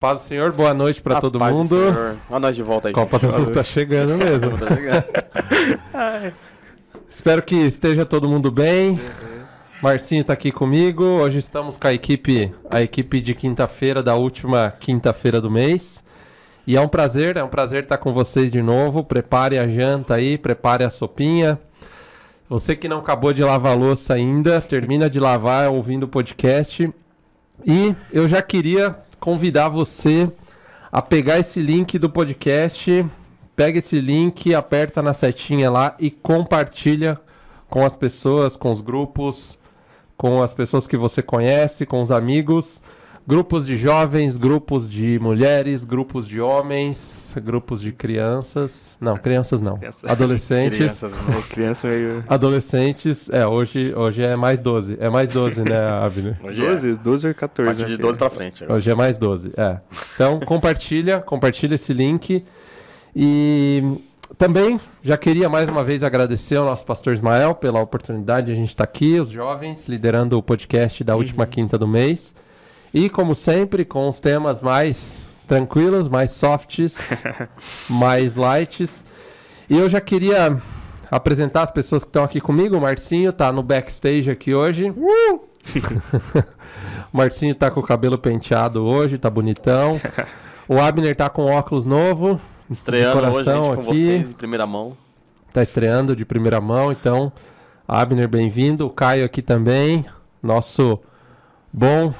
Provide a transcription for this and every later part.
Paz do Senhor, boa noite pra A todo paz do mundo. Senhor. Olha nós de volta aí. Copa do. Mundo tá chegando mesmo. Tá? Espero que esteja todo mundo bem. Marcinho tá aqui comigo. Hoje estamos com a equipe, a equipe de quinta-feira da última quinta-feira do mês. E é um prazer, é um prazer estar com vocês de novo. Prepare a janta aí, prepare a sopinha. Você que não acabou de lavar a louça ainda, termina de lavar ouvindo o podcast. E eu já queria convidar você a pegar esse link do podcast, pega esse link, aperta na setinha lá e compartilha com as pessoas, com os grupos, com as pessoas que você conhece, com os amigos, grupos de jovens, grupos de mulheres, grupos de homens, grupos de crianças, não, crianças não, Criança. adolescentes. Crianças, né? Criança meio. Adolescentes, é, hoje, hoje é mais 12. É mais 12, né, Abner? Hoje é. 12, 12 ou A 14. partir de acho 12 que é. pra frente. agora. Hoje é mais 12, é. Então, compartilha, compartilha esse link. E também já queria mais uma vez agradecer ao nosso pastor Ismael pela oportunidade de a gente estar aqui, os jovens, liderando o podcast da última quinta do mês. E, como sempre, com os temas mais tranquilos, mais softs, mais lights. E eu já queria apresentar as pessoas que estão aqui comigo. O Marcinho tá no backstage aqui hoje. o Marcinho tá com o cabelo penteado hoje, tá bonitão. O Abner tá com óculos novo. de Estreando hoje, coração gente, com aqui. vocês em primeira mão. Tá estreando de primeira mão, então, Abner, bem-vindo. O Caio aqui também, nosso bom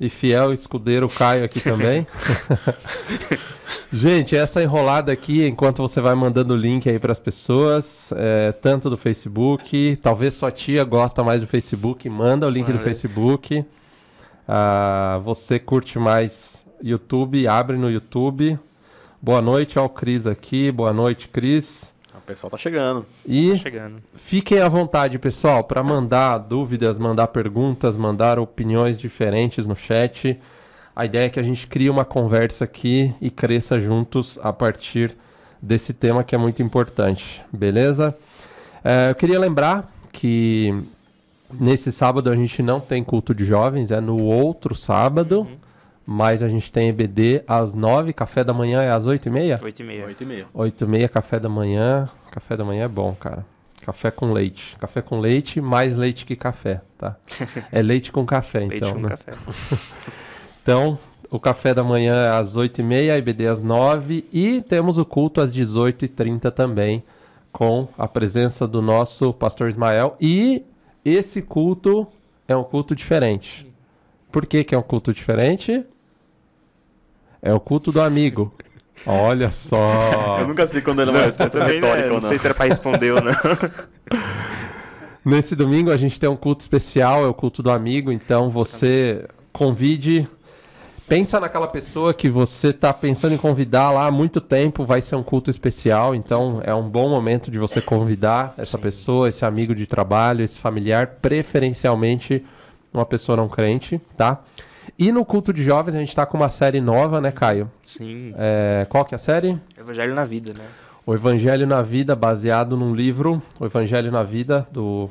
e fiel escudeiro Caio aqui também. Gente, essa enrolada aqui, enquanto você vai mandando o link aí para as pessoas, é, tanto do Facebook, talvez sua tia gosta mais do Facebook, manda o link do. Facebook. Ah, você curte mais YouTube, abre no YouTube. Boa noite ao Cris aqui, boa noite, Cris. O pessoal tá chegando. E Chegando. Fiquem à vontade, pessoal, para mandar dúvidas, mandar perguntas, mandar opiniões diferentes no chat. A ideia é que a gente crie uma conversa aqui e cresça juntos a partir desse tema que é muito importante, beleza? É, eu queria lembrar que nesse sábado a gente não tem culto de jovens, é no outro sábado, mas a gente tem EBD às nove, café da manhã é às oito e meia? 8 e meia. 8 e meia. 8 e meia, café da manhã. Café da manhã é bom, cara. Café com leite. Café com leite, mais leite que café, tá? É leite com café, Leite então. com né? café. Então, o café da manhã é às 8 e meia, a IBD às 9 e temos o culto às 18h30 também, com a presença do nosso pastor Ismael. E esse culto é um culto diferente. Por que, que é um culto diferente? É o culto do amigo. Olha só. Eu nunca sei quando ele vai responder Também, né, retórica não ou não. sei se era pra responder ou não. Nesse domingo a gente tem um culto especial, é o culto do amigo, então você convide, pensa naquela pessoa que você está pensando em convidar lá há muito tempo, vai ser um culto especial, então é um bom momento de você convidar essa pessoa, esse amigo de trabalho, esse familiar, preferencialmente uma pessoa não crente, tá? E no culto de jovens a gente está com uma série nova, né, Caio? Sim. É, qual que é a série? Evangelho na vida, né? O Evangelho na Vida, baseado num livro, O Evangelho na Vida, do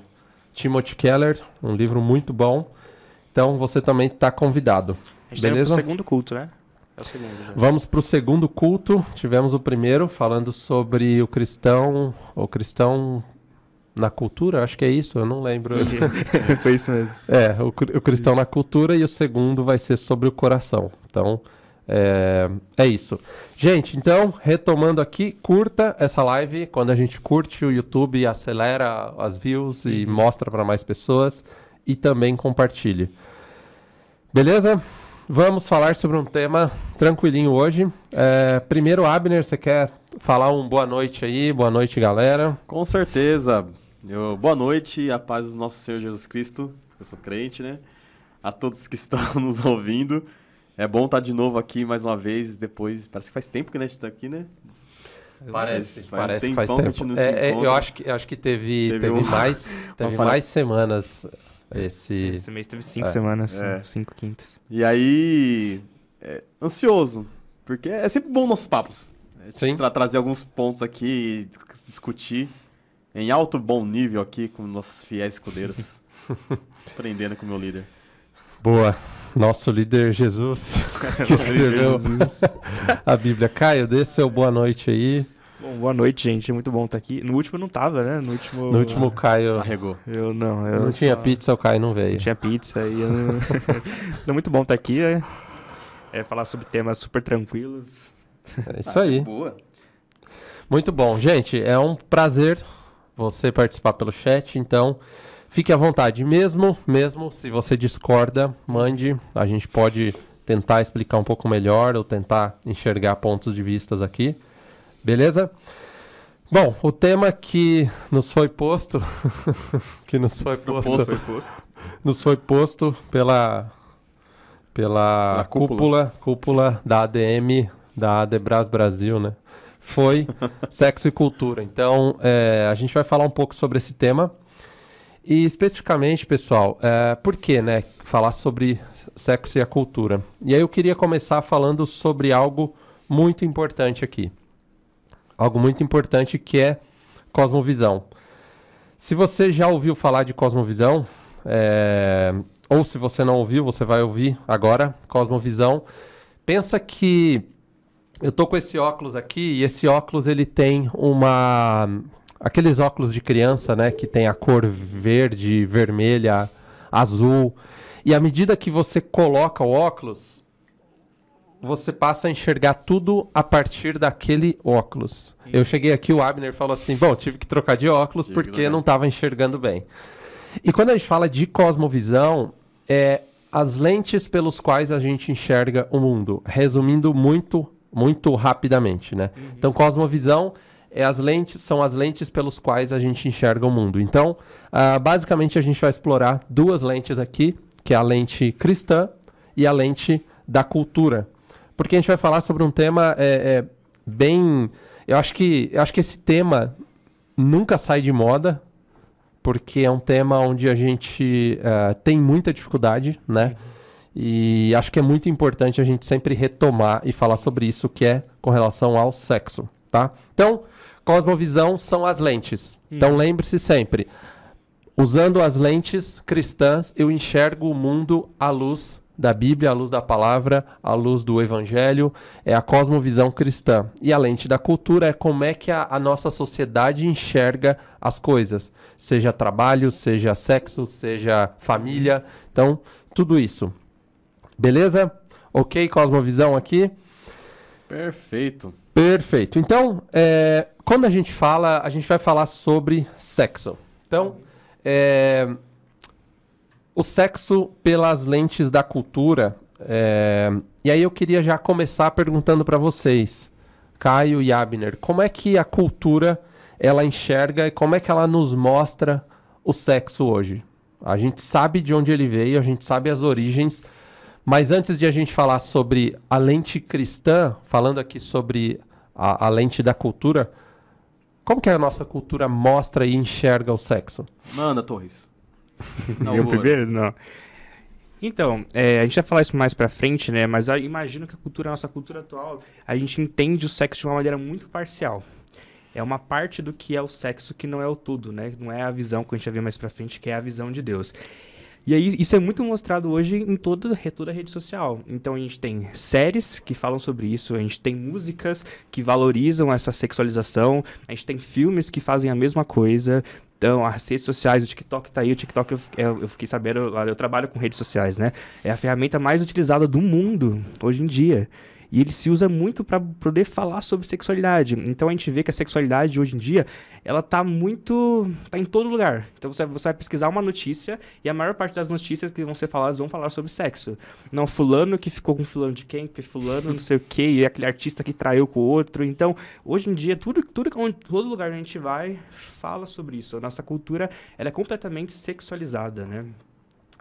Timothy Keller, um livro muito bom. Então você também está convidado. A gente tá Beleza? pro segundo culto, né? É o segundo. Já. Vamos para o segundo culto. Tivemos o primeiro falando sobre o cristão, o cristão na cultura, acho que é isso, eu não lembro. Foi isso mesmo. É, o, o cristão na cultura e o segundo vai ser sobre o coração. Então, é, é isso. Gente, então, retomando aqui, curta essa live. Quando a gente curte, o YouTube acelera as views e mostra para mais pessoas. E também compartilhe. Beleza? Vamos falar sobre um tema tranquilinho hoje. É, primeiro, Abner, você quer falar um boa noite aí? Boa noite, galera. Com certeza. Eu- boa noite, a paz do nosso Senhor Jesus Cristo. Eu sou crente, né? A todos que estão nos ouvindo. É bom estar de novo aqui mais uma vez. Depois, parece que faz tempo que a gente está aqui, né? Parece, Faz um parece que faz tempão que a tempo. gente não se É, é, eu acho que, acho que teve, Teve teve, um- mais, teve mais semanas esse. Esse mês teve 5 É. semanas, É. 5 quintas. E aí, é, ansioso, porque é sempre bom nossos papos. Sim. Tra trazer alguns pontos aqui e dis- discutir em alto bom nível aqui com nossos fiéis escudeiros. Aprendendo com o meu líder. Boa. Nosso líder Jesus, que escreveu a Bíblia. Caio, dê seu boa noite aí. Bom, boa noite, gente. É muito bom estar aqui. No último não tava, né? No último. No último, o Caio Arregou. Eu não. Eu não tinha só- pizza, o Caio não Não veio. tinha pizza e eu não... É muito bom estar aqui, né? É falar sobre temas super tranquilos. É isso aí. Boa. Muito bom. Gente, é um prazer você participar pelo chat, então fique à vontade. Mesmo, mesmo se você discorda, mande. A gente pode tentar explicar um pouco melhor ou tentar enxergar pontos de vistas aqui. Beleza? Bom, o tema que nos foi posto, que nos foi posto, Proposto. nos foi posto pela pela Pela cúpula. cúpula. cúpula da ADM da Adebras Brasil, né? Foi sexo e cultura. Então, é, a gente vai falar um pouco sobre esse tema. E especificamente, pessoal, é, por que, né, falar sobre sexo e a cultura? E aí eu queria começar falando sobre algo muito importante aqui. Algo muito importante que é cosmovisão. Se você já ouviu falar de cosmovisão, é, ou se você não ouviu, você vai ouvir agora, cosmovisão. Pensa que eu tô com esse óculos aqui e esse óculos ele tem uma aqueles óculos de criança, né, que tem a cor verde, vermelha, azul. E à medida que você coloca o óculos, você passa a enxergar tudo a partir daquele óculos. Eu cheguei aqui, o Abner falou assim: "Bom, tive que trocar de óculos Tive que porque não estava enxergando bem". E quando a gente fala de cosmovisão, é as lentes pelos quais a gente enxerga o mundo, resumindo muito, muito rapidamente, né? Então, cosmovisão é as lentes, são as lentes pelos quais a gente enxerga o mundo. Então, ah, basicamente a gente vai explorar duas lentes aqui, que é a lente cristã e a lente da cultura, porque a gente vai falar sobre um tema é, é, bem, eu acho que, eu acho que esse tema nunca sai de moda, porque é um tema onde a gente eh, tem muita dificuldade, né? E acho que é muito importante a gente sempre retomar e falar sobre isso, que é com relação ao sexo, tá? Então, cosmovisão são as lentes. Então, lembre-se sempre, usando as lentes cristãs, eu enxergo o mundo à luz da Bíblia, à luz da palavra, à luz do Evangelho, é a cosmovisão cristã. E a lente da cultura é como é que a, a nossa sociedade enxerga as coisas, seja trabalho, seja sexo, seja família, então tudo isso. Beleza? Ok, cosmovisão aqui? Perfeito. Perfeito. Então, é, quando a gente fala, a gente vai falar sobre sexo. Então, é, o sexo pelas lentes da cultura. é, e aí eu queria já começar perguntando para vocês, Caio e Abner, como é que a cultura ela enxerga e como é que ela nos mostra o sexo hoje? A gente sabe de onde ele veio, a gente sabe as origens, mas antes de a gente falar sobre a lente cristã, falando aqui sobre a, a lente da cultura, como que a nossa cultura mostra e enxerga o sexo? Manda, Torres. Não, eu primeiro? Não. Então, é, a gente vai falar isso mais pra frente, né? Mas eu imagino que a cultura, a nossa cultura atual, a gente entende o sexo de uma maneira muito parcial. É uma parte do que é o sexo que não é o tudo, né? Não é a visão que a gente vai ver mais pra frente, que é a visão de Deus. E aí, isso é muito mostrado hoje em toda, toda a rede social. Então, a gente tem séries que falam sobre isso, a gente tem músicas que valorizam essa sexualização, a gente tem filmes que fazem a mesma coisa. Então, as redes sociais, o TikTok tá aí, o TikTok eu, eu, eu fiquei sabendo, eu, eu trabalho com redes sociais, né? É a ferramenta mais utilizada do mundo hoje em dia. E ele se usa muito para poder falar sobre sexualidade. Então a gente vê que a sexualidade hoje em dia, ela tá muito. tá em todo lugar. Então você, você vai pesquisar uma notícia e a maior parte das notícias que vão ser faladas vão falar sobre sexo. Não, fulano que ficou com fulano de camp, fulano não sei o que, e aquele artista que traiu com o outro. Então, hoje em dia, tudo, tudo todo lugar que a gente vai fala sobre isso. A nossa cultura ela é completamente sexualizada, né?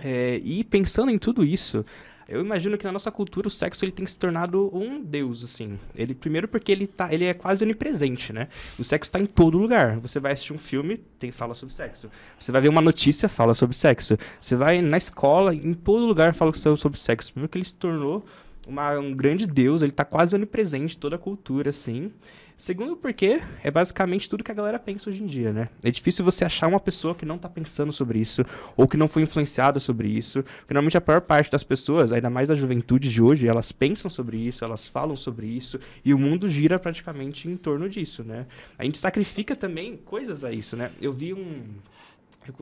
É, e pensando em tudo isso, eu imagino que na nossa cultura o sexo ele tem se tornado um deus, assim. Ele primeiro porque ele tá, ele é quase onipresente, né? O sexo está em todo lugar. Você vai assistir um filme, tem fala sobre sexo. Você vai ver uma notícia, fala sobre sexo. Você vai na escola, em todo lugar fala so- sobre sexo. Primeiro que ele se tornou uma, um grande Deus, ele tá quase onipresente toda a cultura, assim. Segundo porque é basicamente tudo que a galera pensa hoje em dia, né? É difícil você achar uma pessoa que não tá pensando sobre isso, ou que não foi influenciada sobre isso. Porque normalmente a maior parte das pessoas, ainda mais da juventude de hoje, elas pensam sobre isso, elas falam sobre isso, e o mundo gira praticamente em torno disso, né? A gente sacrifica também coisas a isso, né? Eu vi um.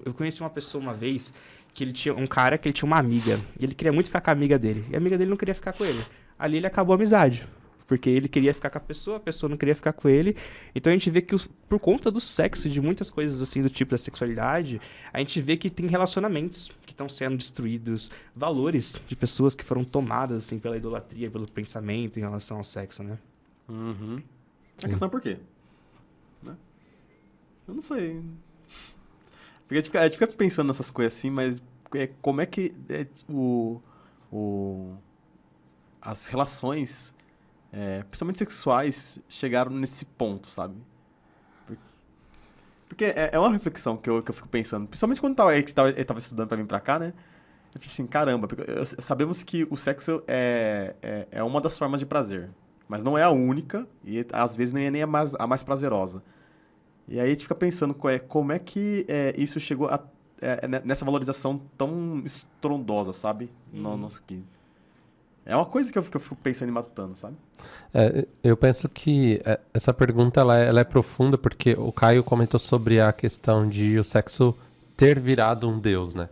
Eu conheci uma pessoa uma vez que ele tinha um cara que ele tinha uma amiga, e ele queria muito ficar com a amiga dele, e a amiga dele não queria ficar com ele. Ali ele acabou a amizade porque ele queria ficar com a pessoa, a pessoa não queria ficar com ele. Então a gente vê que os, por conta do sexo, de muitas coisas assim do tipo da sexualidade, a gente vê que tem relacionamentos que estão sendo destruídos, valores de pessoas que foram tomadas assim pela idolatria, pelo pensamento em relação ao sexo, né? Uhum. A questão é por quê? Né? Eu não sei. Porque a gente, fica, a gente fica pensando nessas coisas assim, mas é, como é que é, o, o, as relações é, principalmente sexuais, chegaram nesse ponto, sabe? Porque é, é uma reflexão que eu, que eu fico pensando, principalmente quando tava, eu estava estudando para vir para cá, né? Eu fiquei assim, caramba, porque sabemos que o sexo é, é, é, uma das formas de prazer, mas não é a única e às vezes nem é nem a mais, a mais prazerosa. E aí a gente fica pensando é, como é que é, isso chegou a, é, nessa valorização tão estrondosa, sabe? Uhum. No nosso aqui. É uma coisa que eu, que eu fico pensando e matutando, sabe? É, eu penso que é, essa pergunta ela é, ela é, profunda porque o Caio comentou sobre a questão de o sexo ter virado um deus, né?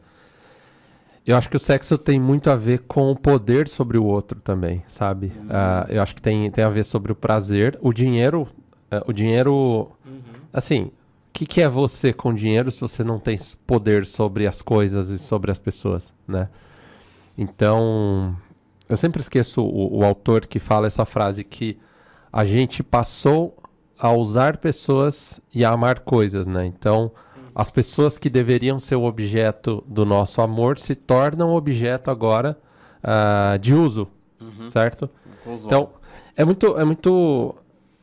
Eu acho que o sexo tem muito a ver com o poder sobre o outro também, sabe? Uhum. Uh, eu acho que tem, tem a ver sobre o prazer. O dinheiro, uh, o dinheiro, uhum. assim, o que, que é você com dinheiro se você não tem poder sobre as coisas e sobre as pessoas, né? Então, eu sempre esqueço o, o autor que fala essa frase que a gente passou a usar pessoas e a amar coisas, né? Então, as pessoas que deveriam ser o objeto do nosso amor se tornam objeto agora uh, de uso, uhum. certo? Então, é muito, é muito,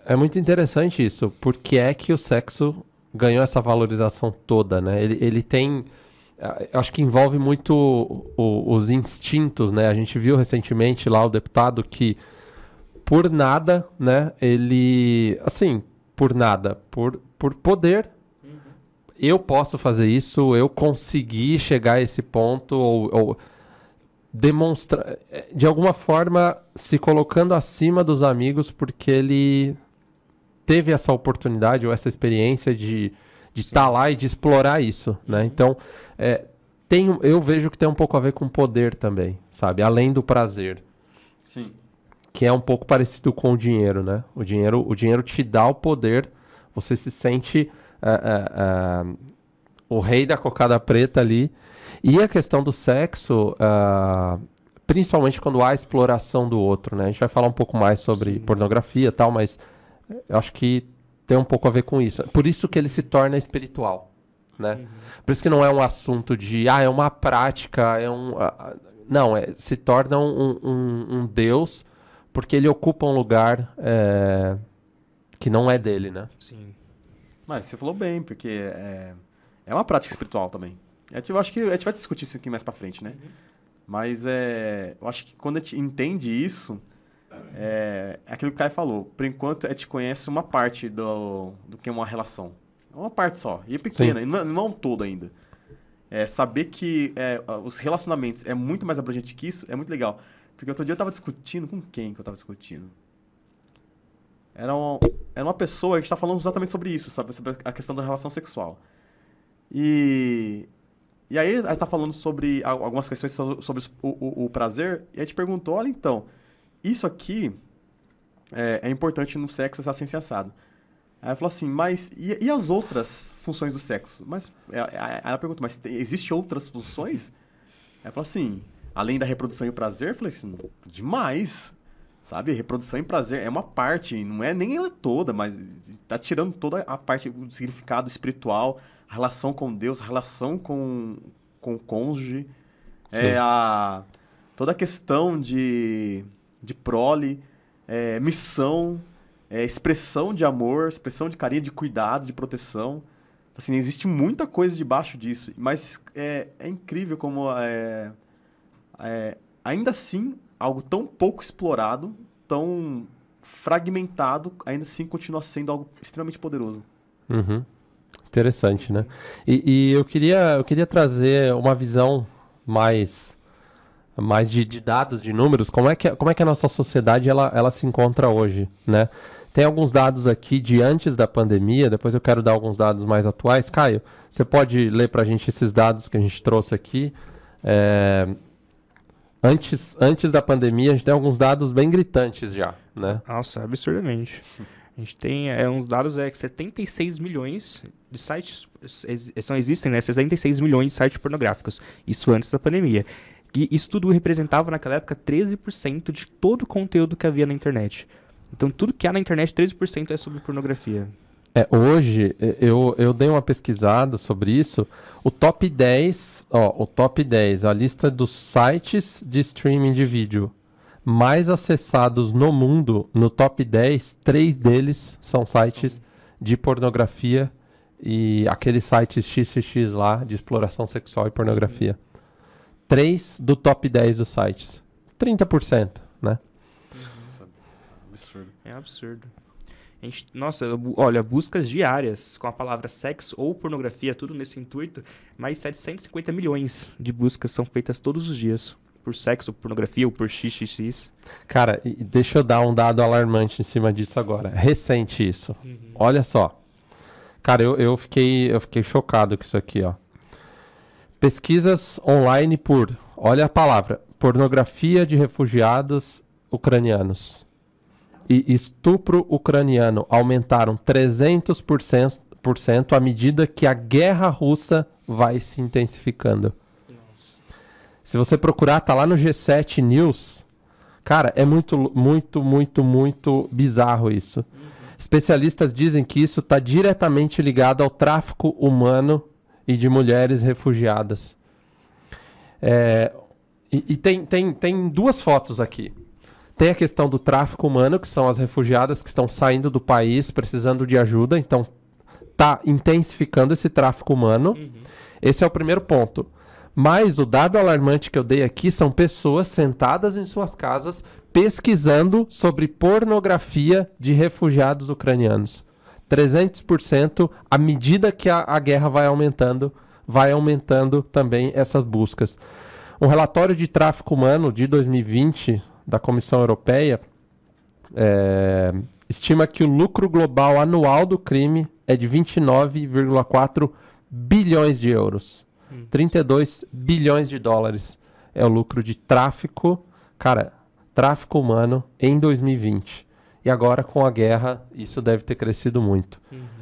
é muito interessante isso. Porque é que o sexo ganhou essa valorização toda, né? Ele, ele tem acho que envolve muito o, os instintos, né? A gente viu recentemente lá o deputado que, por nada, né? Ele, assim, por nada, por, por poder, uhum. eu posso fazer isso, eu consegui chegar a esse ponto, ou, ou demonstrar, de alguma forma, se colocando acima dos amigos, porque ele teve essa oportunidade ou essa experiência de de estar tá lá e de explorar isso, né? Uhum. Então, é, tem, eu vejo que tem um pouco a ver com poder também, sabe? Além do prazer. Sim. Que é um pouco parecido com o dinheiro, né? O dinheiro, o dinheiro te dá o poder, você se sente uh, uh, uh, o rei da cocada preta ali. E a questão do sexo, principalmente quando há exploração do outro, né? A gente vai falar um pouco mais sobre Sim. pornografia e tal, mas eu acho que tem um pouco a ver com isso. Por isso que ele se torna espiritual, né? Uhum. Por isso que não é um assunto de, ah, é uma prática, é um... Uh, não, é, se torna um, um, um, Deus porque ele ocupa um lugar é, que não é dele, né? Sim. Mas você falou bem, porque é, é uma prática espiritual também. Eu acho que a gente vai discutir isso aqui mais pra frente, né? Uhum. Mas é, eu acho que quando a gente entende isso, é, é aquilo que o Caio falou. Por enquanto, a gente conhece uma parte do, do que é uma relação. Uma parte só. E é pequena, e não, não é o todo ainda. É, saber que é, os relacionamentos é muito mais abrangente que isso é muito legal. Porque outro dia eu tava discutindo. Com quem que eu tava discutindo? Era uma, era uma pessoa que está falando exatamente sobre isso, sabe? Sobre a questão da relação sexual. E, e aí a gente tá falando sobre algumas questões sobre o, o, o prazer. E a gente perguntou: olha, então isso aqui é, é importante no sexo assim, assim assado. Aí ela falou assim, mas e, e as outras funções do sexo? Mas é, é, aí ela perguntou, mas tem, existe outras funções? Aí ela falou assim, além da reprodução e o prazer, eu falei assim, demais. Sabe, reprodução e prazer é uma parte, não é nem ela toda, mas está tirando toda a parte do significado espiritual, a relação com Deus, a relação com, com o cônjuge, é a toda a questão de de prole, é, missão, é, expressão de amor, expressão de carinho, de cuidado, de proteção. Assim, existe muita coisa debaixo disso, mas é, é incrível como é, é, ainda assim algo tão pouco explorado, tão fragmentado, ainda assim continua sendo algo extremamente poderoso. Uhum. Interessante, né? E, e, eu, queria, eu queria trazer uma visão mais, mais de, de, dados, de números. Como é, que, como é que a nossa sociedade ela, ela se encontra hoje, né? Tem alguns dados aqui de antes da pandemia, depois eu quero dar alguns dados mais atuais. Caio, você pode ler para a gente esses dados que a gente trouxe aqui? É, antes, antes da pandemia, a gente tem alguns dados bem gritantes já, né? Nossa, absurdamente. A gente tem é, uns dados é que 76 milhões de sites são existem, né? 76 milhões de sites pornográficos. Isso antes da pandemia. E isso tudo representava naquela época 13% de todo o conteúdo que havia na internet. Então tudo que há na internet, 13% é sobre pornografia. É, hoje, eu, eu dei uma pesquisada sobre isso. O top 10, ó, o top 10, a lista dos sites de streaming de vídeo mais acessados no mundo, no top 10, três deles são sites de pornografia e aqueles sites XXX lá de exploração sexual e pornografia. Três do top 10 dos sites. 30%, né? Nossa, absurdo. É absurdo. Gente, nossa, olha, buscas diárias com a palavra sexo ou pornografia, tudo nesse intuito, mais 750 milhões de buscas são feitas todos os dias por sexo, pornografia ou por xxx. Cara, deixa eu dar um dado alarmante em cima disso agora. Recente isso. Uhum. Olha só. Cara, eu, eu, fiquei, eu fiquei chocado com isso aqui, ó. Pesquisas online por, olha a palavra, pornografia de refugiados ucranianos e estupro ucraniano aumentaram 300% à medida que a guerra russa vai se intensificando. Se você procurar, tá lá no G7 News. Cara, é muito, muito, muito, muito bizarro isso. Uhum. Especialistas dizem que isso está diretamente ligado ao tráfico humano e de mulheres refugiadas. É, e, e tem, tem, tem duas fotos aqui. Tem a questão do tráfico humano, que são as refugiadas que estão saindo do país precisando de ajuda, então tá intensificando esse tráfico humano. Uhum. Esse é o primeiro ponto. Mas o dado alarmante que eu dei aqui são pessoas sentadas em suas casas pesquisando sobre pornografia de refugiados ucranianos. 300% à medida que a, a guerra vai aumentando, vai aumentando também essas buscas. Um relatório de tráfico humano de 2020 da Comissão Europeia é, estima que o lucro global anual do crime é de 29,4 bilhões de euros. Hum. 32 bilhões de dólares é o lucro de tráfico, cara, tráfico humano em 2020. E agora com a guerra, isso deve ter crescido muito. Uhum.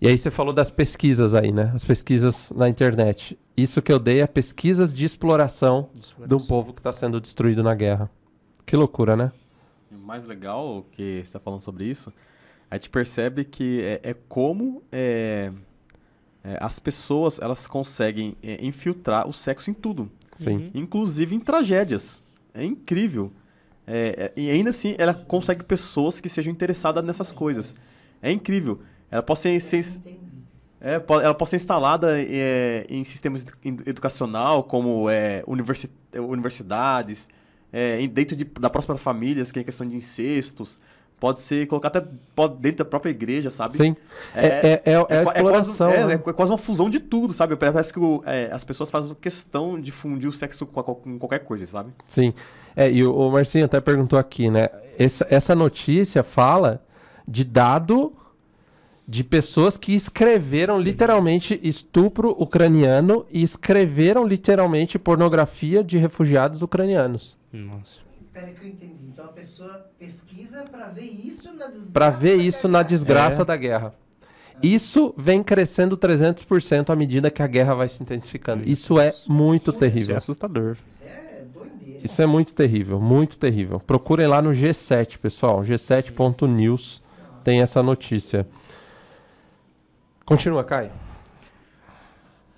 E aí você falou das pesquisas aí, né? As pesquisas na internet. Isso que eu dei é pesquisas de exploração, de exploração. de um povo que está sendo destruído na guerra. Que loucura, né? O mais legal que você está falando sobre isso, a gente percebe que é, é como é, é, as pessoas elas conseguem é, infiltrar o sexo em tudo. Sim. Uhum. Inclusive em tragédias. É incrível. É, é, e ainda assim, ela consegue pessoas que sejam interessadas nessas coisas. É incrível. Ela pode ser, ser é, ela pode ser instalada é, em sistemas educacional, como é, universi universidades, é, dentro de, da próxima família, que é questão de incestos. Pode ser colocar até pode, dentro da própria igreja, sabe? Sim. É, é, é, é, a exploração. Quase, né? é, quase uma fusão de tudo, sabe? Parece que o, as pessoas fazem questão de fundir o sexo com, com qualquer coisa, sabe? Sim. É, e o, o Marcinho até perguntou aqui, né? Essa, essa notícia fala de dado de pessoas que escreveram literalmente estupro ucraniano e escreveram literalmente pornografia de refugiados ucranianos. Nossa. Peraí que eu entendi. Então a pessoa pesquisa para ver isso na desgraça. Para ver isso na desgraça é. da guerra. Isso vem crescendo 300% à medida que a guerra vai se intensificando. Isso é muito terrível. Isso é assustador. Isso é muito terrível, muito terrível. Procurem lá no G7, pessoal. G7.news tem essa notícia. Continua, Caio.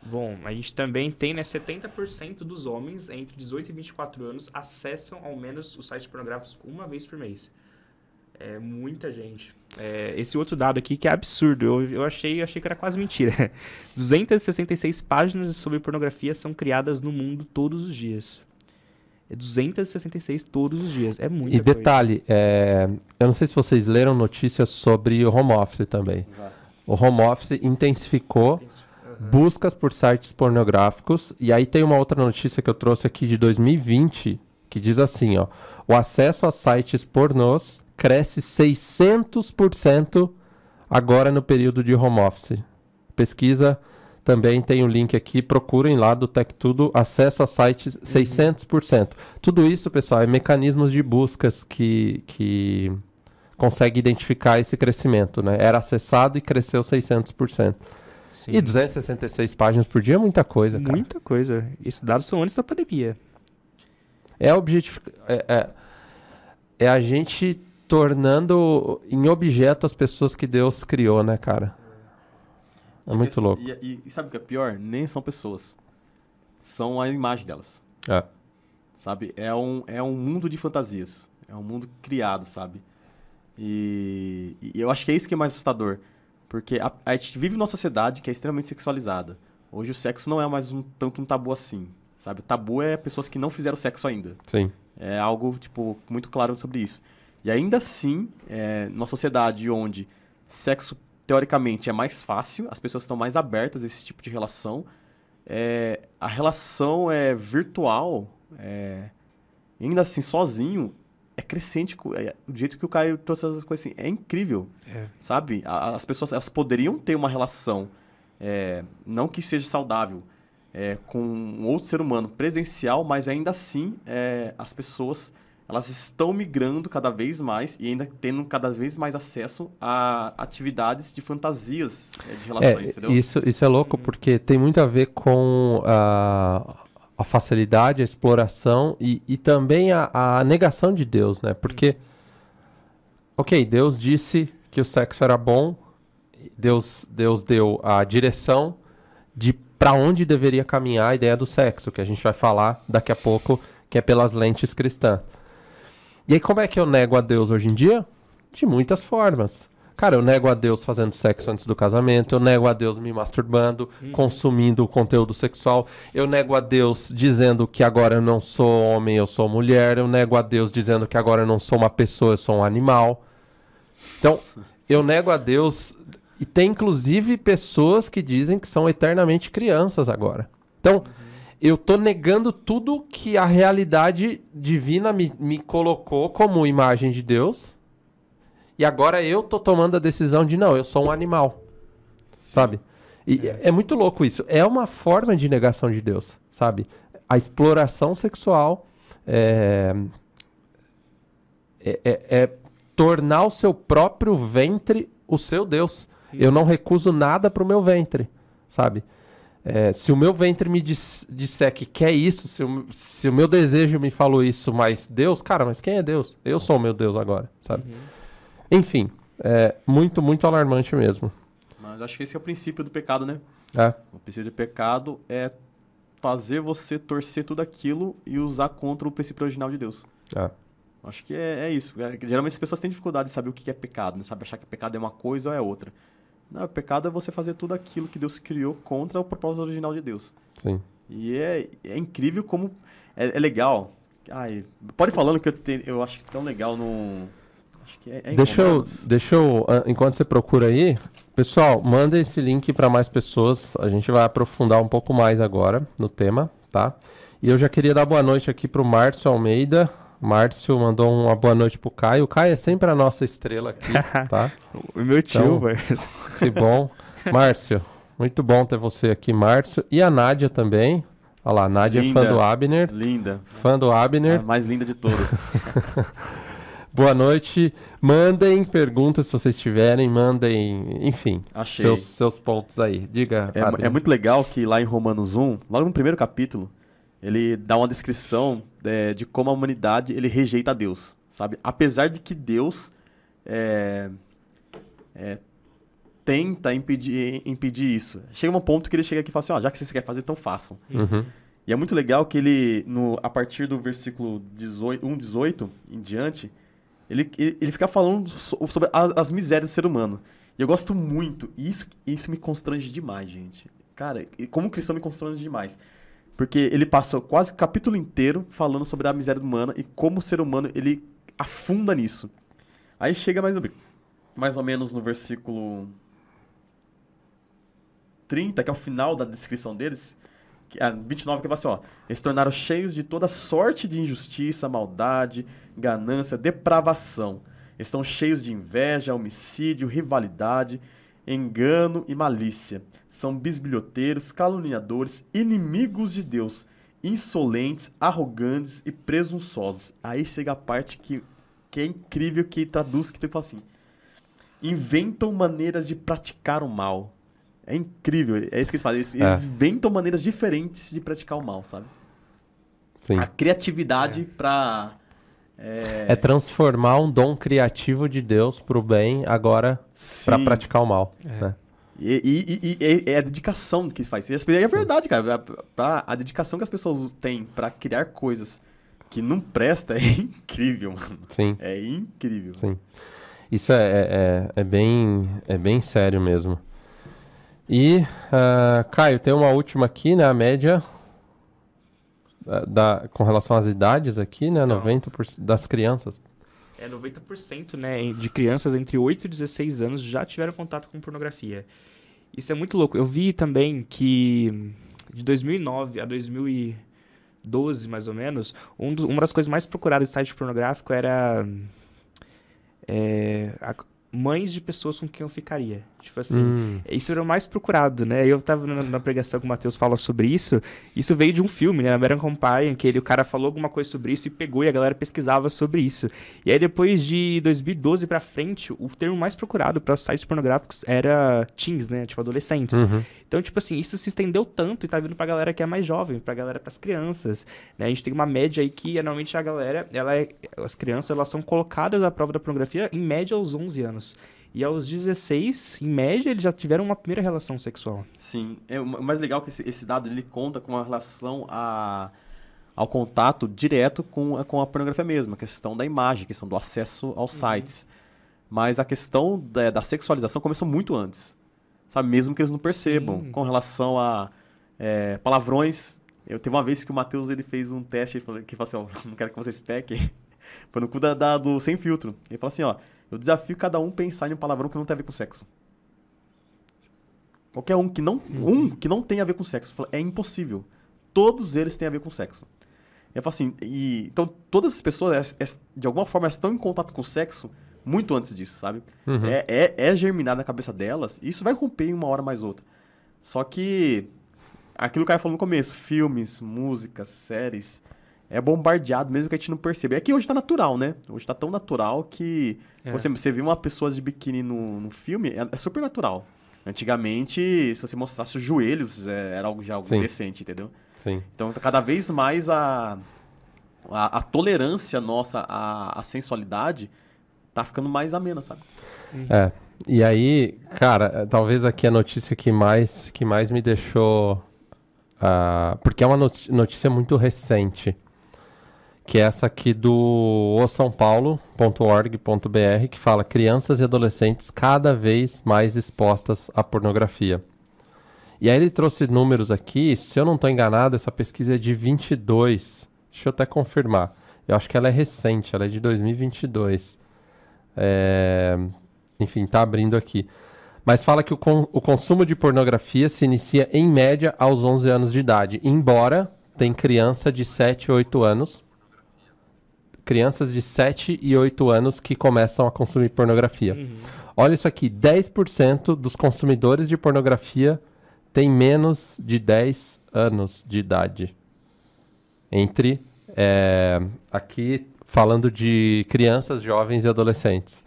Bom, a gente também tem, né, 70% dos homens entre 18 e 24 anos acessam ao menos os sites pornográficos uma vez por mês. É muita gente. É, esse outro dado aqui que é absurdo, eu, eu achei, achei que era quase mentira. 266 páginas sobre pornografia são criadas no mundo todos os dias. É 266 todos os dias. É muita E coisa. detalhe, é, eu não sei se vocês leram notícias sobre o home office também. O home office intensificou buscas por sites pornográficos. E aí tem uma outra notícia que eu trouxe aqui de 2020 que diz assim, ó: o acesso a sites pornôs cresce 600% agora no período de home office. Pesquisa também tem o link aqui, procurem lá do Tech Tudo, acesso a sites 600%. Tudo isso, pessoal, é mecanismos de buscas que, que consegue identificar esse crescimento, né? Era acessado e cresceu 600%. Sim. E 266 páginas por dia é muita coisa, cara. Muita coisa. Esses dados são antes da pandemia. É, objetifi- é, é, é a gente tornando em objeto as pessoas que Deus criou, né, cara? É muito louco. E, e- e sabe o que é pior? Nem são pessoas. São a imagem delas. É. Sabe? É um, é um mundo de fantasias. É um mundo criado, sabe? E, e eu acho que é isso que é mais assustador. Porque a, a gente vive numa sociedade que é extremamente sexualizada. Hoje o sexo não é mais um, tanto um tabu assim. Sabe? Tabu é pessoas que não fizeram sexo ainda. Sim. É algo, tipo, muito claro sobre isso. E ainda assim, é, numa sociedade onde sexo, teoricamente, é mais fácil, as pessoas estão mais abertas a esse tipo de relação, é, a relação é virtual, é, ainda assim, sozinho, é crescente. é, do jeito que o Caio trouxe essas coisas assim, é incrível, É. sabe? A- as pessoas, elas poderiam ter uma relação, é, não que seja saudável, é, com um outro ser humano presencial, mas ainda assim é, as pessoas elas estão migrando cada vez mais e ainda tendo cada vez mais acesso a atividades de fantasias é, de relações, É, entendeu? isso, isso é louco porque tem muito a ver com a, a facilidade, a exploração e, e também a, a negação de Deus, né? Porque, ok, Deus disse que o sexo era bom, Deus, Deus deu a direção de para onde deveria caminhar a ideia do sexo, que a gente vai falar daqui a pouco, que é pelas lentes cristãs. E aí, como é que eu nego a Deus hoje em dia? De muitas formas. Cara, eu nego a Deus fazendo sexo antes do casamento, eu nego a Deus me masturbando, consumindo conteúdo sexual, eu nego a Deus dizendo que agora eu não sou homem, eu sou mulher, eu nego a Deus dizendo que agora eu não sou uma pessoa, eu sou um animal. Então, eu nego a Deus. E tem inclusive pessoas que dizem que são eternamente crianças agora. Então, eu tô negando tudo que a realidade divina me, me colocou como imagem de Deus. E agora eu tô tomando a decisão de não, eu sou um animal. Sabe? E é. muito louco isso. É uma forma de negação de Deus, sabe? A exploração sexual é, é, é- é tornar o seu próprio ventre o seu Deus. Eu não recuso nada pro meu ventre, sabe? É, se o meu ventre me dis- disser que quer isso, se o, se o meu desejo me falou isso, mas Deus, cara, mas quem é Deus? Eu sou o meu Deus agora, sabe? Enfim, é muito, muito alarmante mesmo. Mas acho que esse é o princípio do pecado, né? É, O princípio do pecado é fazer você torcer tudo aquilo e usar contra o princípio original de Deus. é. Acho que é, é isso. É geralmente as pessoas têm dificuldade de saber o que é pecado, né? Sabe achar que pecado é uma coisa ou é outra. Não, pecado é você fazer tudo aquilo que Deus criou contra o propósito original de Deus. sim. E é, é incrível como é, é legal. Ai, pode ir falando que eu, te- eu acho tão legal no. Acho que é, é Deixa eu, deixa eu, ah, enquanto você procura aí, pessoal, manda esse link para mais pessoas. A gente vai aprofundar um pouco mais agora no tema, tá? E eu já queria dar boa noite aqui pro Márcio Almeida. Márcio mandou uma boa noite pro Caio. O Caio é sempre a nossa estrela aqui, tá? O meu tio, Então- velho. Que bom. Márcio, muito bom ter você aqui, Márcio. E a Nádia também. Olha lá, a Nádia é fã Linda. do Abner. Linda. Fã do A Abner. mais linda de todas. Boa noite. Mandem perguntas se vocês tiverem. Mandem, enfim, Achei. seus, seus pontos aí. Diga, É, é muito legal que lá em Romanos 1, logo no primeiro capítulo, ele dá uma descrição é, de como a humanidade ele rejeita Deus, sabe? Apesar de que Deus é, é, tenta impedir, impedir isso. Chega um ponto que ele chega aqui e fala assim, ó, já que vocês querem fazer, então façam. Uhum. E é muito legal que ele, no, a partir do versículo 18, 1, 18 em diante, ele, ele, ele fica falando so- sobre as, as misérias do ser humano. E eu gosto muito, e isso, isso me constrange demais, gente. Cara, como cristão me constrange demais. Porque ele passou quase o capítulo inteiro falando sobre a miséria humana e como o ser humano ele afunda nisso. Aí chega mais, mais ou menos no versículo 30, que é o final da descrição deles, que, ah, 29, que fala assim, ó, eles tornaram cheios de toda sorte de injustiça, maldade, ganância, depravação. Estão cheios de inveja, homicídio, rivalidade, engano e malícia. São bisbilhoteiros, caluniadores, inimigos de Deus, insolentes, arrogantes e presunçosos. Aí chega a parte que, que é incrível, que traduz, que tem fala assim, inventam maneiras de praticar o mal. É incrível, é isso que eles fazem. Eles, É. eles inventam maneiras diferentes de praticar o mal, sabe? Sim. A criatividade pra. É, É transformar um dom criativo de Deus pro bem agora pra sim. praticar o mal. É. né? E, e- e- e é a dedicação que eles fazem. E é verdade, cara. A, pra- a dedicação que as pessoas têm pra criar coisas que não presta é incrível, mano. Sim, É incrível. sim. Isso é, é, é- é bem, é bem sério mesmo. E, ah, Caio, tem uma última aqui, né? A média da, da- com relação às idades aqui, né? Então. 90% das crianças. É 90% né, de crianças entre 8 e 16 anos já tiveram contato com pornografia. Isso é muito louco. Eu vi também que de 2009 a 2012, mais ou menos, um do- uma das coisas mais procuradas em site pornográfico era é, a- mães de pessoas com quem eu ficaria. Tipo assim, Hum, isso era o mais procurado, né? Eu tava na, na pregação que o Matheus fala sobre isso. Isso veio de um filme, né? American em que ele, o cara falou alguma coisa sobre isso e pegou e a galera pesquisava sobre isso. E aí depois de 2012 pra frente, o termo mais procurado para sites pornográficos era teens, né? Tipo adolescentes. uhum. Então, tipo assim, isso se estendeu tanto e tá vindo pra galera que é mais jovem, pra galera, pras crianças. Né? A gente tem uma média aí que, normalmente, a galera, ela é, as crianças, elas são colocadas à prova da pornografia, em média, aos 11 anos. E aos 16, em média, eles já tiveram uma primeira relação sexual. Sim. É, o mais legal é que esse, esse dado ele conta com a relação a, ao contato direto com, a- com a pornografia mesmo, a questão da imagem, a questão do acesso aos sites. Mas a questão da, da sexualização começou muito antes. Sabe? Mesmo que eles não percebam. Sim. Com relação a é, palavrões. Eu teve uma vez que o Matheus ele fez um teste ele falou- que falou assim, ó, não quero que vocês pequem. Foi no cu da, da- do Sem Filtro. Ele falou assim, ó, eu desafio cada um pensar em um palavrão que não tem a ver com sexo. Qualquer um que não, um que não tem a ver com sexo. É impossível. Todos eles têm a ver com sexo. Eu falo assim, e, então todas as pessoas, de alguma forma, estão em contato com o sexo muito antes disso, sabe? Uhum. É, é, é germinado na cabeça delas, e isso vai romper em uma hora mais outra. Só que, aquilo que o Caio falou no começo, filmes, músicas, séries, é bombardeado mesmo que a gente não percebe. É que hoje tá natural, né? Hoje tá tão natural que É. você, você vê uma pessoa de biquíni no, no filme, é, é super natural. Antigamente, se você mostrasse os joelhos, é, era algo já algo Sim. decente, entendeu? Sim. Então, tá cada vez mais a, a, a tolerância nossa à, à sensualidade tá ficando mais amena, sabe? É. E aí, cara, é, talvez aqui a notícia que mais, que mais me deixou. ah, porque é uma notícia muito recente. Que é essa aqui do osãopaulo.org.br, que fala crianças e adolescentes cada vez mais expostas à pornografia. E aí ele trouxe números aqui, se eu não estou enganado, essa pesquisa é de 22. Deixa eu até confirmar. Eu acho que ela é recente, ela é de 2022. É, Enfim, tá abrindo aqui. Mas fala que o, con- o consumo de pornografia se inicia em média aos 11 anos de idade, embora tem criança de 7 e 8 anos. Crianças de 7 e 8 anos que começam a consumir pornografia. Olha isso aqui, 10% dos consumidores de pornografia têm menos de 10 anos de idade. Entre, é, aqui falando de crianças, jovens e adolescentes.